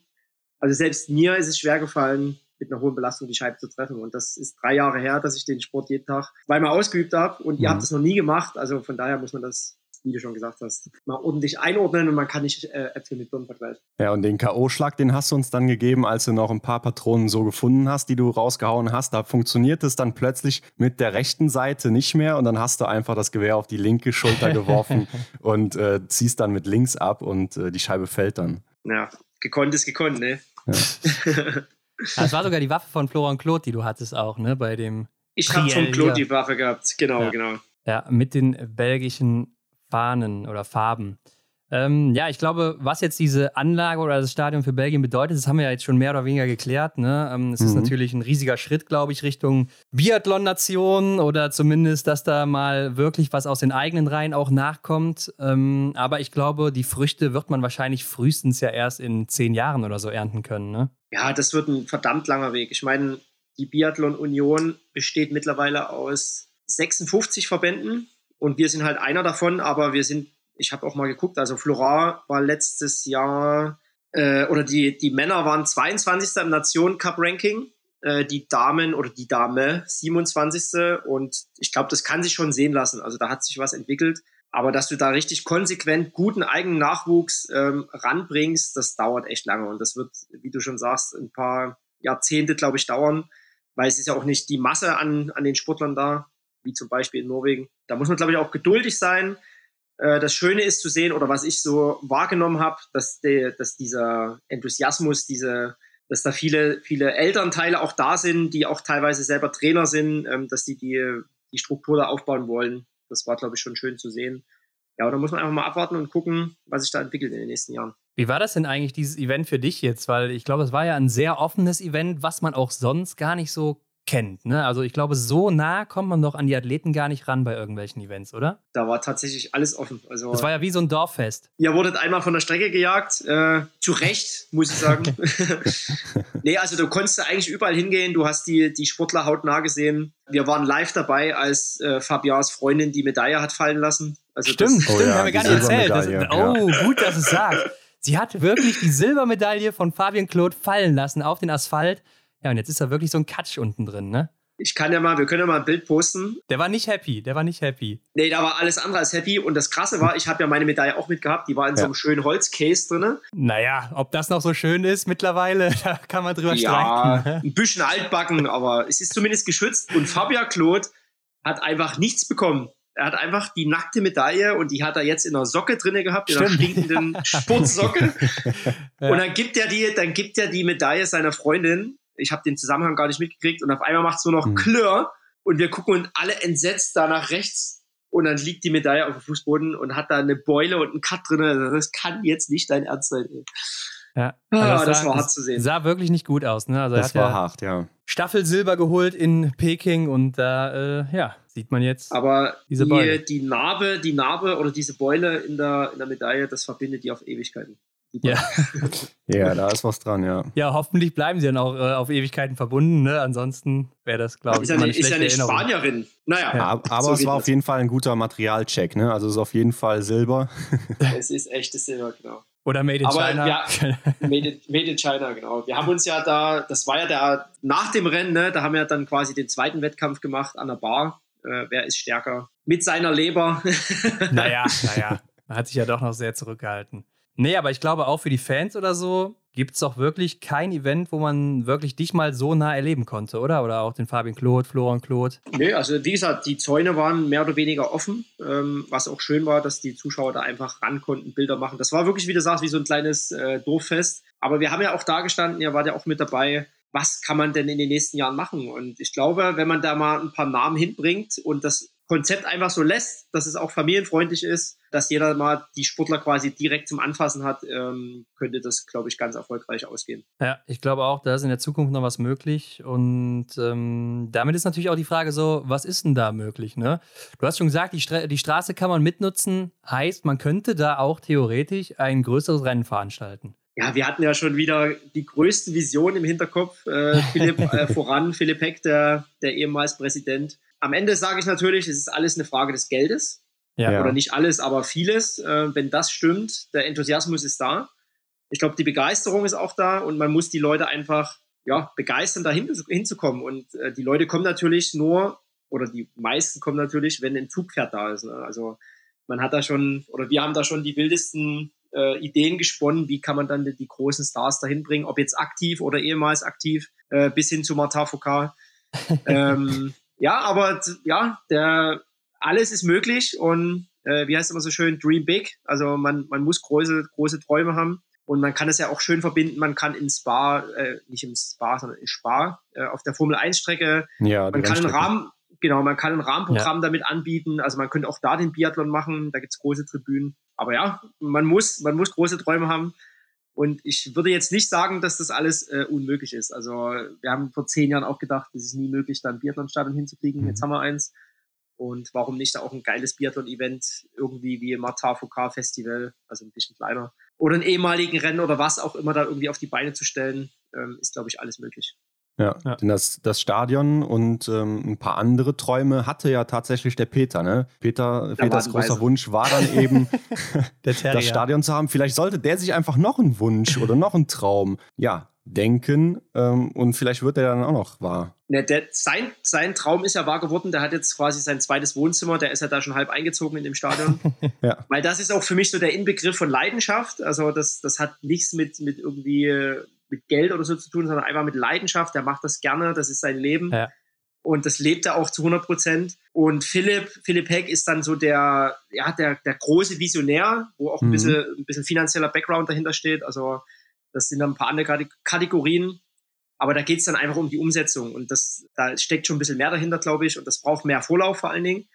S4: Also selbst mir ist es schwer gefallen, mit einer hohen Belastung die Scheibe zu treffen. Und das ist drei Jahre her, dass ich den Sport jeden Tag zweimal ausgeübt habe. Und ihr
S3: Mhm.
S4: habt das noch nie gemacht. Also von daher muss man das, wie du schon gesagt hast, mal ordentlich einordnen und man kann nicht äh, Äpfel mit Birnen vergleichen.
S3: Ja, und den K.O.-Schlag, den hast du uns dann gegeben, als du noch ein paar Patronen so gefunden hast, die du rausgehauen hast. Da funktioniert es dann plötzlich mit der rechten Seite nicht mehr und dann hast du einfach das Gewehr auf die linke Schulter geworfen und äh, ziehst dann mit links ab und äh, die Scheibe fällt dann.
S4: Ja, gekonnt ist gekonnt, ne?
S2: Das war sogar die Waffe von Florian Claude, die du hattest auch, ne? Bei dem
S4: Ich habe von Claude
S2: ja.
S4: die Waffe gehabt. Genau,
S2: Ja.
S4: genau.
S2: Ja, mit den belgischen Fahnen oder Farben. Ähm, ja, ich glaube, was jetzt diese Anlage oder das Stadion für Belgien bedeutet, das haben wir ja jetzt schon mehr oder weniger geklärt. Ne? Ähm, es ist
S3: Mhm.
S2: natürlich ein riesiger Schritt, glaube ich, Richtung Biathlon-Nation oder zumindest, dass da mal wirklich was aus den eigenen Reihen auch nachkommt. Ähm, aber ich glaube, die Früchte wird man wahrscheinlich frühestens ja erst in zehn Jahren oder so ernten können. Ne?
S4: Ja, das wird ein verdammt langer Weg. Ich meine, die Biathlon Union besteht mittlerweile aus 56 Verbänden und wir sind halt einer davon, aber wir sind, ich habe auch mal geguckt, also Flora war letztes Jahr, äh, oder die, die Männer waren 22. im Nation Cup Ranking, äh, die Damen oder die Dame 27. Und ich glaube, das kann sich schon sehen lassen. Also da hat sich was entwickelt. Aber dass du da richtig konsequent guten eigenen Nachwuchs ähm, ranbringst, das dauert echt lange. Und das wird, wie du schon sagst, ein paar Jahrzehnte, glaube ich, dauern, weil es ist ja auch nicht die Masse an, an den Sportlern da, wie zum Beispiel in Norwegen. Da muss man, glaube ich, auch geduldig sein. Äh, das Schöne ist zu sehen, oder was ich so wahrgenommen habe, dass, der, dass dieser Enthusiasmus, diese, dass da viele, viele Elternteile auch da sind, die auch teilweise selber Trainer sind, ähm, dass die, die die Struktur da aufbauen wollen. Das war, glaube ich, schon schön zu sehen. Ja, da muss man einfach mal abwarten und gucken, was sich da entwickelt in den nächsten Jahren.
S2: Wie war das denn eigentlich, dieses Event für dich jetzt? Weil ich glaube, es war ja ein sehr offenes Event, was man auch sonst gar nicht so kennt. Ne? Also ich glaube, so nah kommt man doch an die Athleten gar nicht ran bei irgendwelchen Events, oder?
S4: Da war tatsächlich alles offen. Also
S2: Das war ja wie so ein Dorffest.
S4: Ihr wurdet einmal von der Strecke gejagt. Äh, zu Recht, muss ich sagen. nee, also du konntest eigentlich überall hingehen. Du hast die, die Sportler hautnah gesehen. Wir waren live dabei, als äh, Fabians Freundin die Medaille hat fallen lassen. Also
S2: Stimmt,
S4: das,
S2: stimmt,
S3: Oh ja,
S2: haben wir gar nicht erzählt. Das, oh, gut, dass es sagt. Sie hat wirklich die Silbermedaille von Fabian Claude fallen lassen auf den Asphalt. Ja, und jetzt ist da wirklich so ein Katsch unten drin, ne?
S4: Ich kann ja mal, wir können ja mal ein Bild posten.
S2: Der war nicht happy, der war nicht happy.
S4: Nee, da war alles andere als happy. Und das Krasse war, ich habe ja meine Medaille auch mitgehabt. Die war in ja. so einem schönen Holzcase drin.
S2: Naja, ob das noch so schön ist mittlerweile, da kann man drüber ja, streiten.
S4: Ne? ein bisschen altbacken, aber es ist zumindest geschützt. Und Fabia Claude hat einfach nichts bekommen. Er hat einfach die nackte Medaille und die hat er jetzt in einer Socke drinne gehabt, in einer stinkenden Sportsocke. ja. Und dann gibt er die, dann gibt er die Medaille seiner Freundin ich habe den Zusammenhang gar nicht mitgekriegt und auf einmal macht es nur noch mhm. Klirr und wir gucken uns alle entsetzt da nach rechts und dann liegt die Medaille auf dem Fußboden und hat da eine Beule und einen Cut drin. Also das kann jetzt nicht dein Ernst sein. Ey.
S2: Ja, ah, also das, sah, war hart zu sehen. Sah wirklich nicht gut aus. Ne? Also
S3: das war ja hart, ja.
S2: Staffelsilber geholt in Peking und da, äh, ja, sieht man jetzt.
S4: Aber diese die, die Narbe, die Narbe oder diese Beule in der, in der Medaille, das verbindet die auf Ewigkeiten.
S2: Ja.
S3: ja, da ist was dran, ja.
S2: Ja, hoffentlich bleiben sie dann auch äh, auf Ewigkeiten verbunden. Ne? Ansonsten wäre das, glaube ich,
S4: ist ja eine, ist ja eine Spanierin. Naja.
S3: Ja, aber so es war das. auf jeden Fall ein guter Materialcheck. Ne? Also es ist auf jeden Fall Silber.
S4: es ist echtes Silber, genau.
S2: Oder Made in Aber China.
S4: Ja, made, in, made in China, genau. Wir haben uns ja da, das war ja der, nach dem Rennen, ne, da haben wir dann quasi den zweiten Wettkampf gemacht an der Bar. Äh, wer ist stärker? Mit seiner Leber.
S2: naja, naja. Man hat sich ja doch noch sehr zurückgehalten. Nee, aber ich glaube auch für die Fans oder so gibt es doch wirklich kein Event, wo man wirklich dich mal so nah erleben konnte, oder? Oder auch den Fabian Claude, Florian Claude.
S4: Nee, also wie gesagt, die Zäune waren mehr oder weniger offen, ähm, was auch schön war, dass die Zuschauer da einfach ran konnten, Bilder machen. Das war wirklich, wie du sagst, wie so ein kleines äh, Dorffest. Aber wir haben ja auch da gestanden, ihr wart ja auch mit dabei, was kann man denn in den nächsten Jahren machen? Und ich glaube, wenn man da mal ein paar Namen hinbringt und das Konzept einfach so lässt, dass es auch familienfreundlich ist, dass jeder mal die Sportler quasi direkt zum Anfassen hat, ähm, könnte das, glaube ich, ganz erfolgreich ausgehen.
S2: Ja, ich glaube auch, da ist in der Zukunft noch was möglich. Und ähm, damit ist natürlich auch die Frage so, was ist denn da möglich? Ne? Du hast schon gesagt, die, Stra die Straße kann man mitnutzen, heißt, man könnte da auch theoretisch ein größeres Rennen veranstalten.
S4: Ja, wir hatten ja schon wieder die größte Vision im Hinterkopf. Äh, Philipp äh, voran, Philipp Heck, der, der ehemals Präsident, am Ende sage ich natürlich, es ist alles eine Frage des Geldes. Ja. Oder nicht alles, aber vieles. Äh, wenn das stimmt, der Enthusiasmus ist da. Ich glaube, die Begeisterung ist auch da und man muss die Leute einfach ja, begeistern, da hinzukommen. Und äh, die Leute kommen natürlich nur, oder die meisten kommen natürlich, wenn ein Zugpferd da ist. Ne? Also man hat da schon, oder wir haben da schon die wildesten äh, Ideen gesponnen, wie kann man dann die, die großen Stars dahin bringen, ob jetzt aktiv oder ehemals aktiv, äh, bis hin zu Martin Foucault. ähm, ja, aber ja, der, alles ist möglich und äh, wie heißt es immer so schön, dream big. Also man, man muss große, große Träume haben. Und man kann es ja auch schön verbinden. Man kann in Spa, äh, nicht im Spa, sondern in Spa, äh, auf der Formel 1 Strecke. Ja, man kann einen Rahmen, genau, man kann ein Rahmenprogramm ja. damit anbieten. Also man könnte auch da den Biathlon machen. Da gibt's große Tribünen. Aber ja, man muss, man muss große Träume haben. Und ich würde jetzt nicht sagen, dass das alles äh, unmöglich ist. Also wir haben vor zehn Jahren auch gedacht, es ist nie möglich, da ein Biathlon-Stadion hinzukriegen. Mhm. Jetzt haben wir eins. Und warum nicht da auch ein geiles Biathlon-Event irgendwie wie Martin Foucault Festival, also ein bisschen kleiner. Oder einen ehemaligen Rennen oder was auch immer da irgendwie auf die Beine zu stellen, ähm, ist, glaube ich, alles möglich.
S3: Ja, ja, denn das, das Stadion und ähm, ein paar andere Träume hatte ja tatsächlich der Peter. Ne? Peter, Peters großer Wunsch war dann eben, das Stadion zu haben. Vielleicht sollte der sich einfach noch einen Wunsch oder noch einen Traum, ja, denken ähm, und vielleicht wird der dann auch noch wahr.
S4: Ne, der, sein, sein Traum ist ja wahr geworden. Der hat jetzt quasi sein zweites Wohnzimmer. Der ist ja da schon halb eingezogen in dem Stadion. ja. Weil das ist auch für mich so der Inbegriff von Leidenschaft. Also das, das hat nichts mit, mit irgendwie mit Geld oder so zu tun, sondern einfach mit Leidenschaft. Der macht das gerne, das ist sein Leben. Ja. Und das lebt er auch zu 100 Prozent. Und Philipp, Philipp Heck ist dann so der, ja, der, der große Visionär, wo auch ein, mhm. bisschen, ein bisschen finanzieller Background dahinter steht. Also das sind dann ein paar andere Kategorien. Aber da geht es dann einfach um die Umsetzung. Und das, da steckt schon ein bisschen mehr dahinter, glaube ich. Und das braucht mehr Vorlauf vor allen Dingen.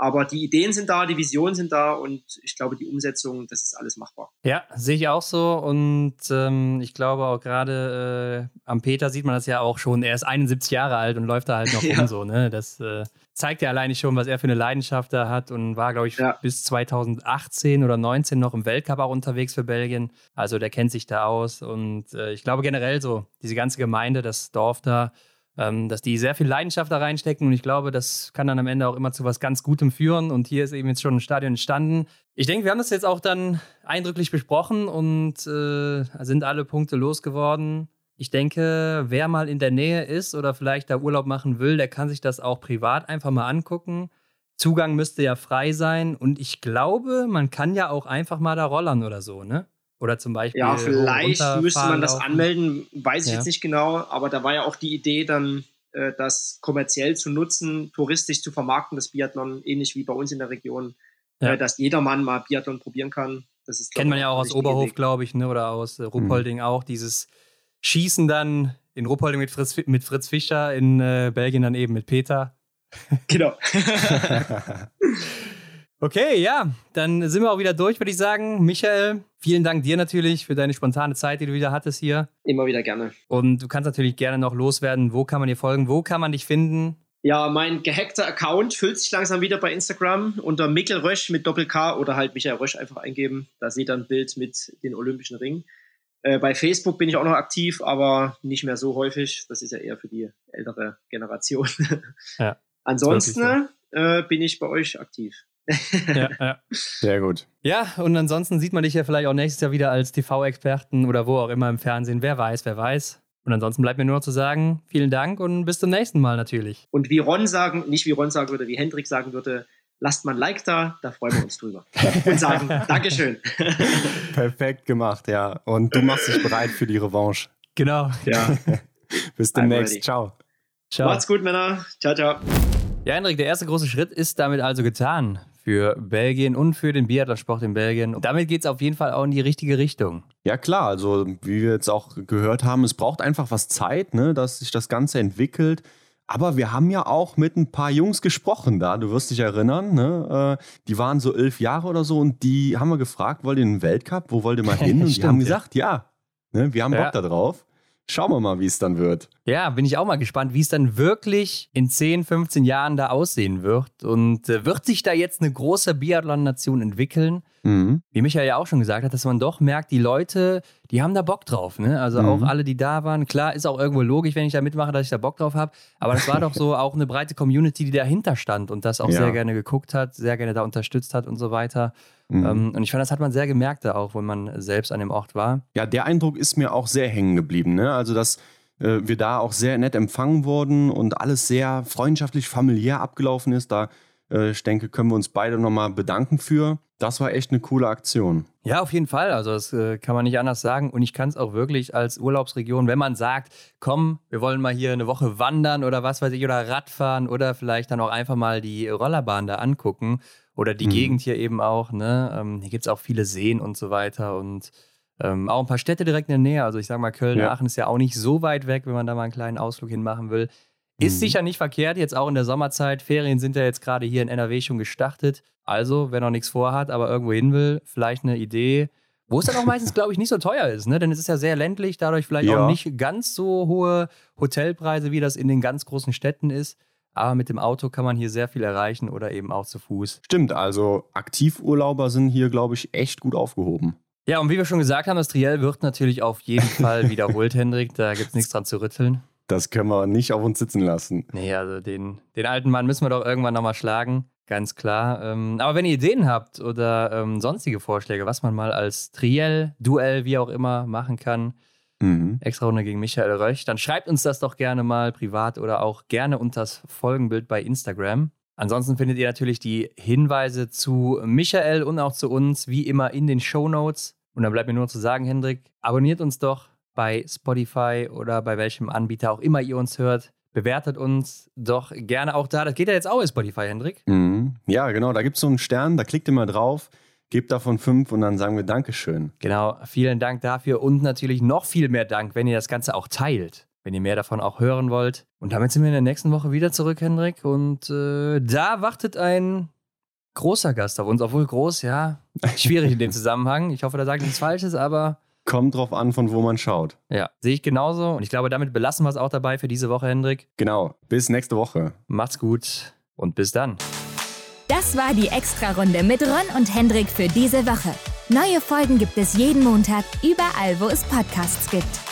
S4: Aber die Ideen sind da, die Visionen sind da und ich glaube, die Umsetzung, das ist alles machbar.
S2: Ja, sehe ich auch so. Und ähm, ich glaube auch gerade äh, am Peter sieht man das ja auch schon. Er ist 71 Jahre alt und läuft da halt noch ja. rum so. Ne? Das äh, zeigt ja alleine schon, was er für eine Leidenschaft da hat und war, glaube ich, ja. bis 2018 oder 19 noch im Weltcup auch unterwegs für Belgien. Also der kennt sich da aus. Und äh, ich glaube generell so, diese ganze Gemeinde, das Dorf da, ähm, dass die sehr viel Leidenschaft da reinstecken und ich glaube, das kann dann am Ende auch immer zu was ganz Gutem führen und hier ist eben jetzt schon ein Stadion entstanden. Ich denke, wir haben das jetzt auch dann eindrücklich besprochen und äh, sind alle Punkte losgeworden. Ich denke, wer mal in der Nähe ist oder vielleicht da Urlaub machen will, der kann sich das auch privat einfach mal angucken. Zugang müsste ja frei sein und ich glaube, man kann ja auch einfach mal da rollern oder so, ne? Oder zum Beispiel.
S4: Ja, vielleicht müsste man das laufen. anmelden, weiß ich ja. jetzt nicht genau, aber da war ja auch die Idee dann, äh, das kommerziell zu nutzen, touristisch zu vermarkten, das Biathlon, ähnlich wie bei uns in der Region, ja. äh, dass jedermann mal Biathlon probieren kann.
S2: Das ist, Kennt man ja auch aus Oberhof, glaube ich, ne? oder aus äh, Ruppolding mhm. auch, dieses Schießen dann in Ruppolding mit Fritz, mit Fritz Fischer, in äh, Belgien dann eben mit Peter.
S4: Genau.
S2: okay, ja, dann sind wir auch wieder durch, würde ich sagen. Michael, vielen Dank dir natürlich für deine spontane Zeit, die du wieder hattest hier.
S4: Immer wieder gerne.
S2: Und du kannst natürlich gerne noch loswerden. Wo kann man dir folgen? Wo kann man dich finden?
S4: Ja, mein gehackter Account füllt sich langsam wieder bei Instagram unter Mikkel Rösch mit Doppel-K oder halt Michael Rösch einfach eingeben. Da seht ihr ein Bild mit den Olympischen Ringen. Äh, bei Facebook bin ich auch noch aktiv, aber nicht mehr so häufig. Das ist ja eher für die ältere Generation. Ja. Ansonsten äh, bin ich bei euch aktiv.
S3: ja, ja. Sehr gut.
S2: Ja, und ansonsten sieht man dich ja vielleicht auch nächstes Jahr wieder als TV-Experten oder wo auch immer im Fernsehen. Wer weiß, wer weiß. Und ansonsten bleibt mir nur noch zu sagen, vielen Dank und bis zum nächsten Mal natürlich.
S4: Und wie Ron sagen, nicht wie Ron sagen würde, wie Hendrik sagen würde, lasst mal ein Like da, da freuen wir uns drüber. und sagen Dankeschön.
S3: Perfekt gemacht, ja. Und du machst dich bereit für die Revanche.
S2: Genau.
S3: Ja. bis demnächst. Ciao.
S4: Ciao. Macht's gut, Männer. Ciao, ciao.
S2: Ja, Hendrik, der erste große Schritt ist damit also getan für Belgien und für den Biathlonsport in Belgien. Und damit geht es auf jeden Fall auch in die richtige Richtung.
S3: Ja, klar. Also, wie wir jetzt auch gehört haben, es braucht einfach was Zeit, ne, dass sich das Ganze entwickelt. Aber wir haben ja auch mit ein paar Jungs gesprochen da, du wirst dich erinnern, ne? Äh, die waren so elf Jahre oder so und die haben wir gefragt, wollt ihr in den Weltcup, wo wollt ihr mal hin? Und die haben gesagt, ja, ne, wir haben Bock ja. da drauf. Schauen wir mal, wie es dann wird.
S2: Ja, bin ich auch mal gespannt, wie es dann wirklich in 10, 15 Jahren da aussehen wird. Und äh, wird sich da jetzt eine große Biathlon-Nation entwickeln? Mhm. Wie Michael ja auch schon gesagt hat, dass man doch merkt, die Leute, die haben da Bock drauf. Ne? Also mhm. auch alle, die da waren. Klar, ist auch irgendwo logisch, wenn ich da mitmache, dass ich da Bock drauf habe. Aber das war doch so auch eine breite Community, die dahinter stand und das auch ja. sehr gerne geguckt hat, sehr gerne da unterstützt hat und so weiter. Mhm. Ähm, und ich fand, das hat man sehr gemerkt da auch, wenn man selbst an dem Ort war.
S3: Ja, der Eindruck ist mir auch sehr hängen geblieben. Ne? Also, dass äh, wir da auch sehr nett empfangen wurden und alles sehr freundschaftlich, familiär abgelaufen ist. Da, äh, ich denke, können wir uns beide nochmal bedanken für. Das war echt eine coole Aktion.
S2: Ja, auf jeden Fall. Also das äh, kann man nicht anders sagen. Und ich kann es auch wirklich als Urlaubsregion, wenn man sagt, komm, wir wollen mal hier eine Woche wandern oder was weiß ich, oder Radfahren oder vielleicht dann auch einfach mal die Rollerbahn da angucken oder die mhm. Gegend hier eben auch. Ne? Ähm, hier gibt es auch viele Seen und so weiter und ähm, auch ein paar Städte direkt in der Nähe. Also ich sage mal, Köln, ja. Aachen ist ja auch nicht so weit weg, wenn man da mal einen kleinen Ausflug hinmachen will. Ist mhm. sicher nicht verkehrt, jetzt auch in der Sommerzeit. Ferien sind ja jetzt gerade hier in NRW schon gestartet. Also, wer noch nichts vorhat, aber irgendwo hin will, vielleicht eine Idee, wo es dann auch meistens, glaube ich, nicht so teuer ist, ne? Denn es ist ja sehr ländlich, dadurch vielleicht ja. auch nicht ganz so hohe Hotelpreise, wie das in den ganz großen Städten ist. Aber mit dem Auto kann man hier sehr viel erreichen oder eben auch zu Fuß.
S3: Stimmt, also Aktivurlauber sind hier, glaube ich, echt gut aufgehoben.
S2: Ja, und wie wir schon gesagt haben, das Triell wird natürlich auf jeden Fall wiederholt, Hendrik. Da gibt es nichts dran zu rütteln.
S3: Das können wir nicht auf uns sitzen lassen.
S2: Nee, also den, den alten Mann müssen wir doch irgendwann nochmal schlagen. Ganz klar. Ähm, aber wenn ihr Ideen habt oder ähm, sonstige Vorschläge, was man mal als Triell, Duell, wie auch immer machen kann, mhm. extra Runde gegen Michael Röch, dann schreibt uns das doch gerne mal privat oder auch gerne unter das Folgenbild bei Instagram. Ansonsten findet ihr natürlich die Hinweise zu Michael und auch zu uns wie immer in den Show Notes. Und dann bleibt mir nur zu sagen, Hendrik, abonniert uns doch bei Spotify oder bei welchem Anbieter auch immer ihr uns hört. Bewertet uns doch gerne auch da. Das geht ja jetzt auch bei Spotify, Hendrik.
S3: Mhm. Ja, genau. Da gibt es so einen Stern, da klickt ihr mal drauf, gebt davon fünf und dann sagen wir Dankeschön.
S2: Genau. Vielen Dank dafür und natürlich noch viel mehr Dank, wenn ihr das Ganze auch teilt. Wenn ihr mehr davon auch hören wollt. Und damit sind wir in der nächsten Woche wieder zurück, Hendrik. Und äh, da wartet ein großer Gast auf uns. Obwohl groß, ja, schwierig in dem Zusammenhang. Ich hoffe, da sage ich nichts Falsches, aber
S3: Kommt drauf an, von wo man schaut.
S2: Ja, sehe ich genauso. Und ich glaube, damit belassen wir es auch dabei für diese Woche, Hendrik.
S3: Genau. Bis nächste Woche.
S2: Macht's gut und bis dann.
S1: Das war die Extra-Runde mit Ron und Hendrik für diese Woche. Neue Folgen gibt es jeden Montag, überall, wo es Podcasts gibt.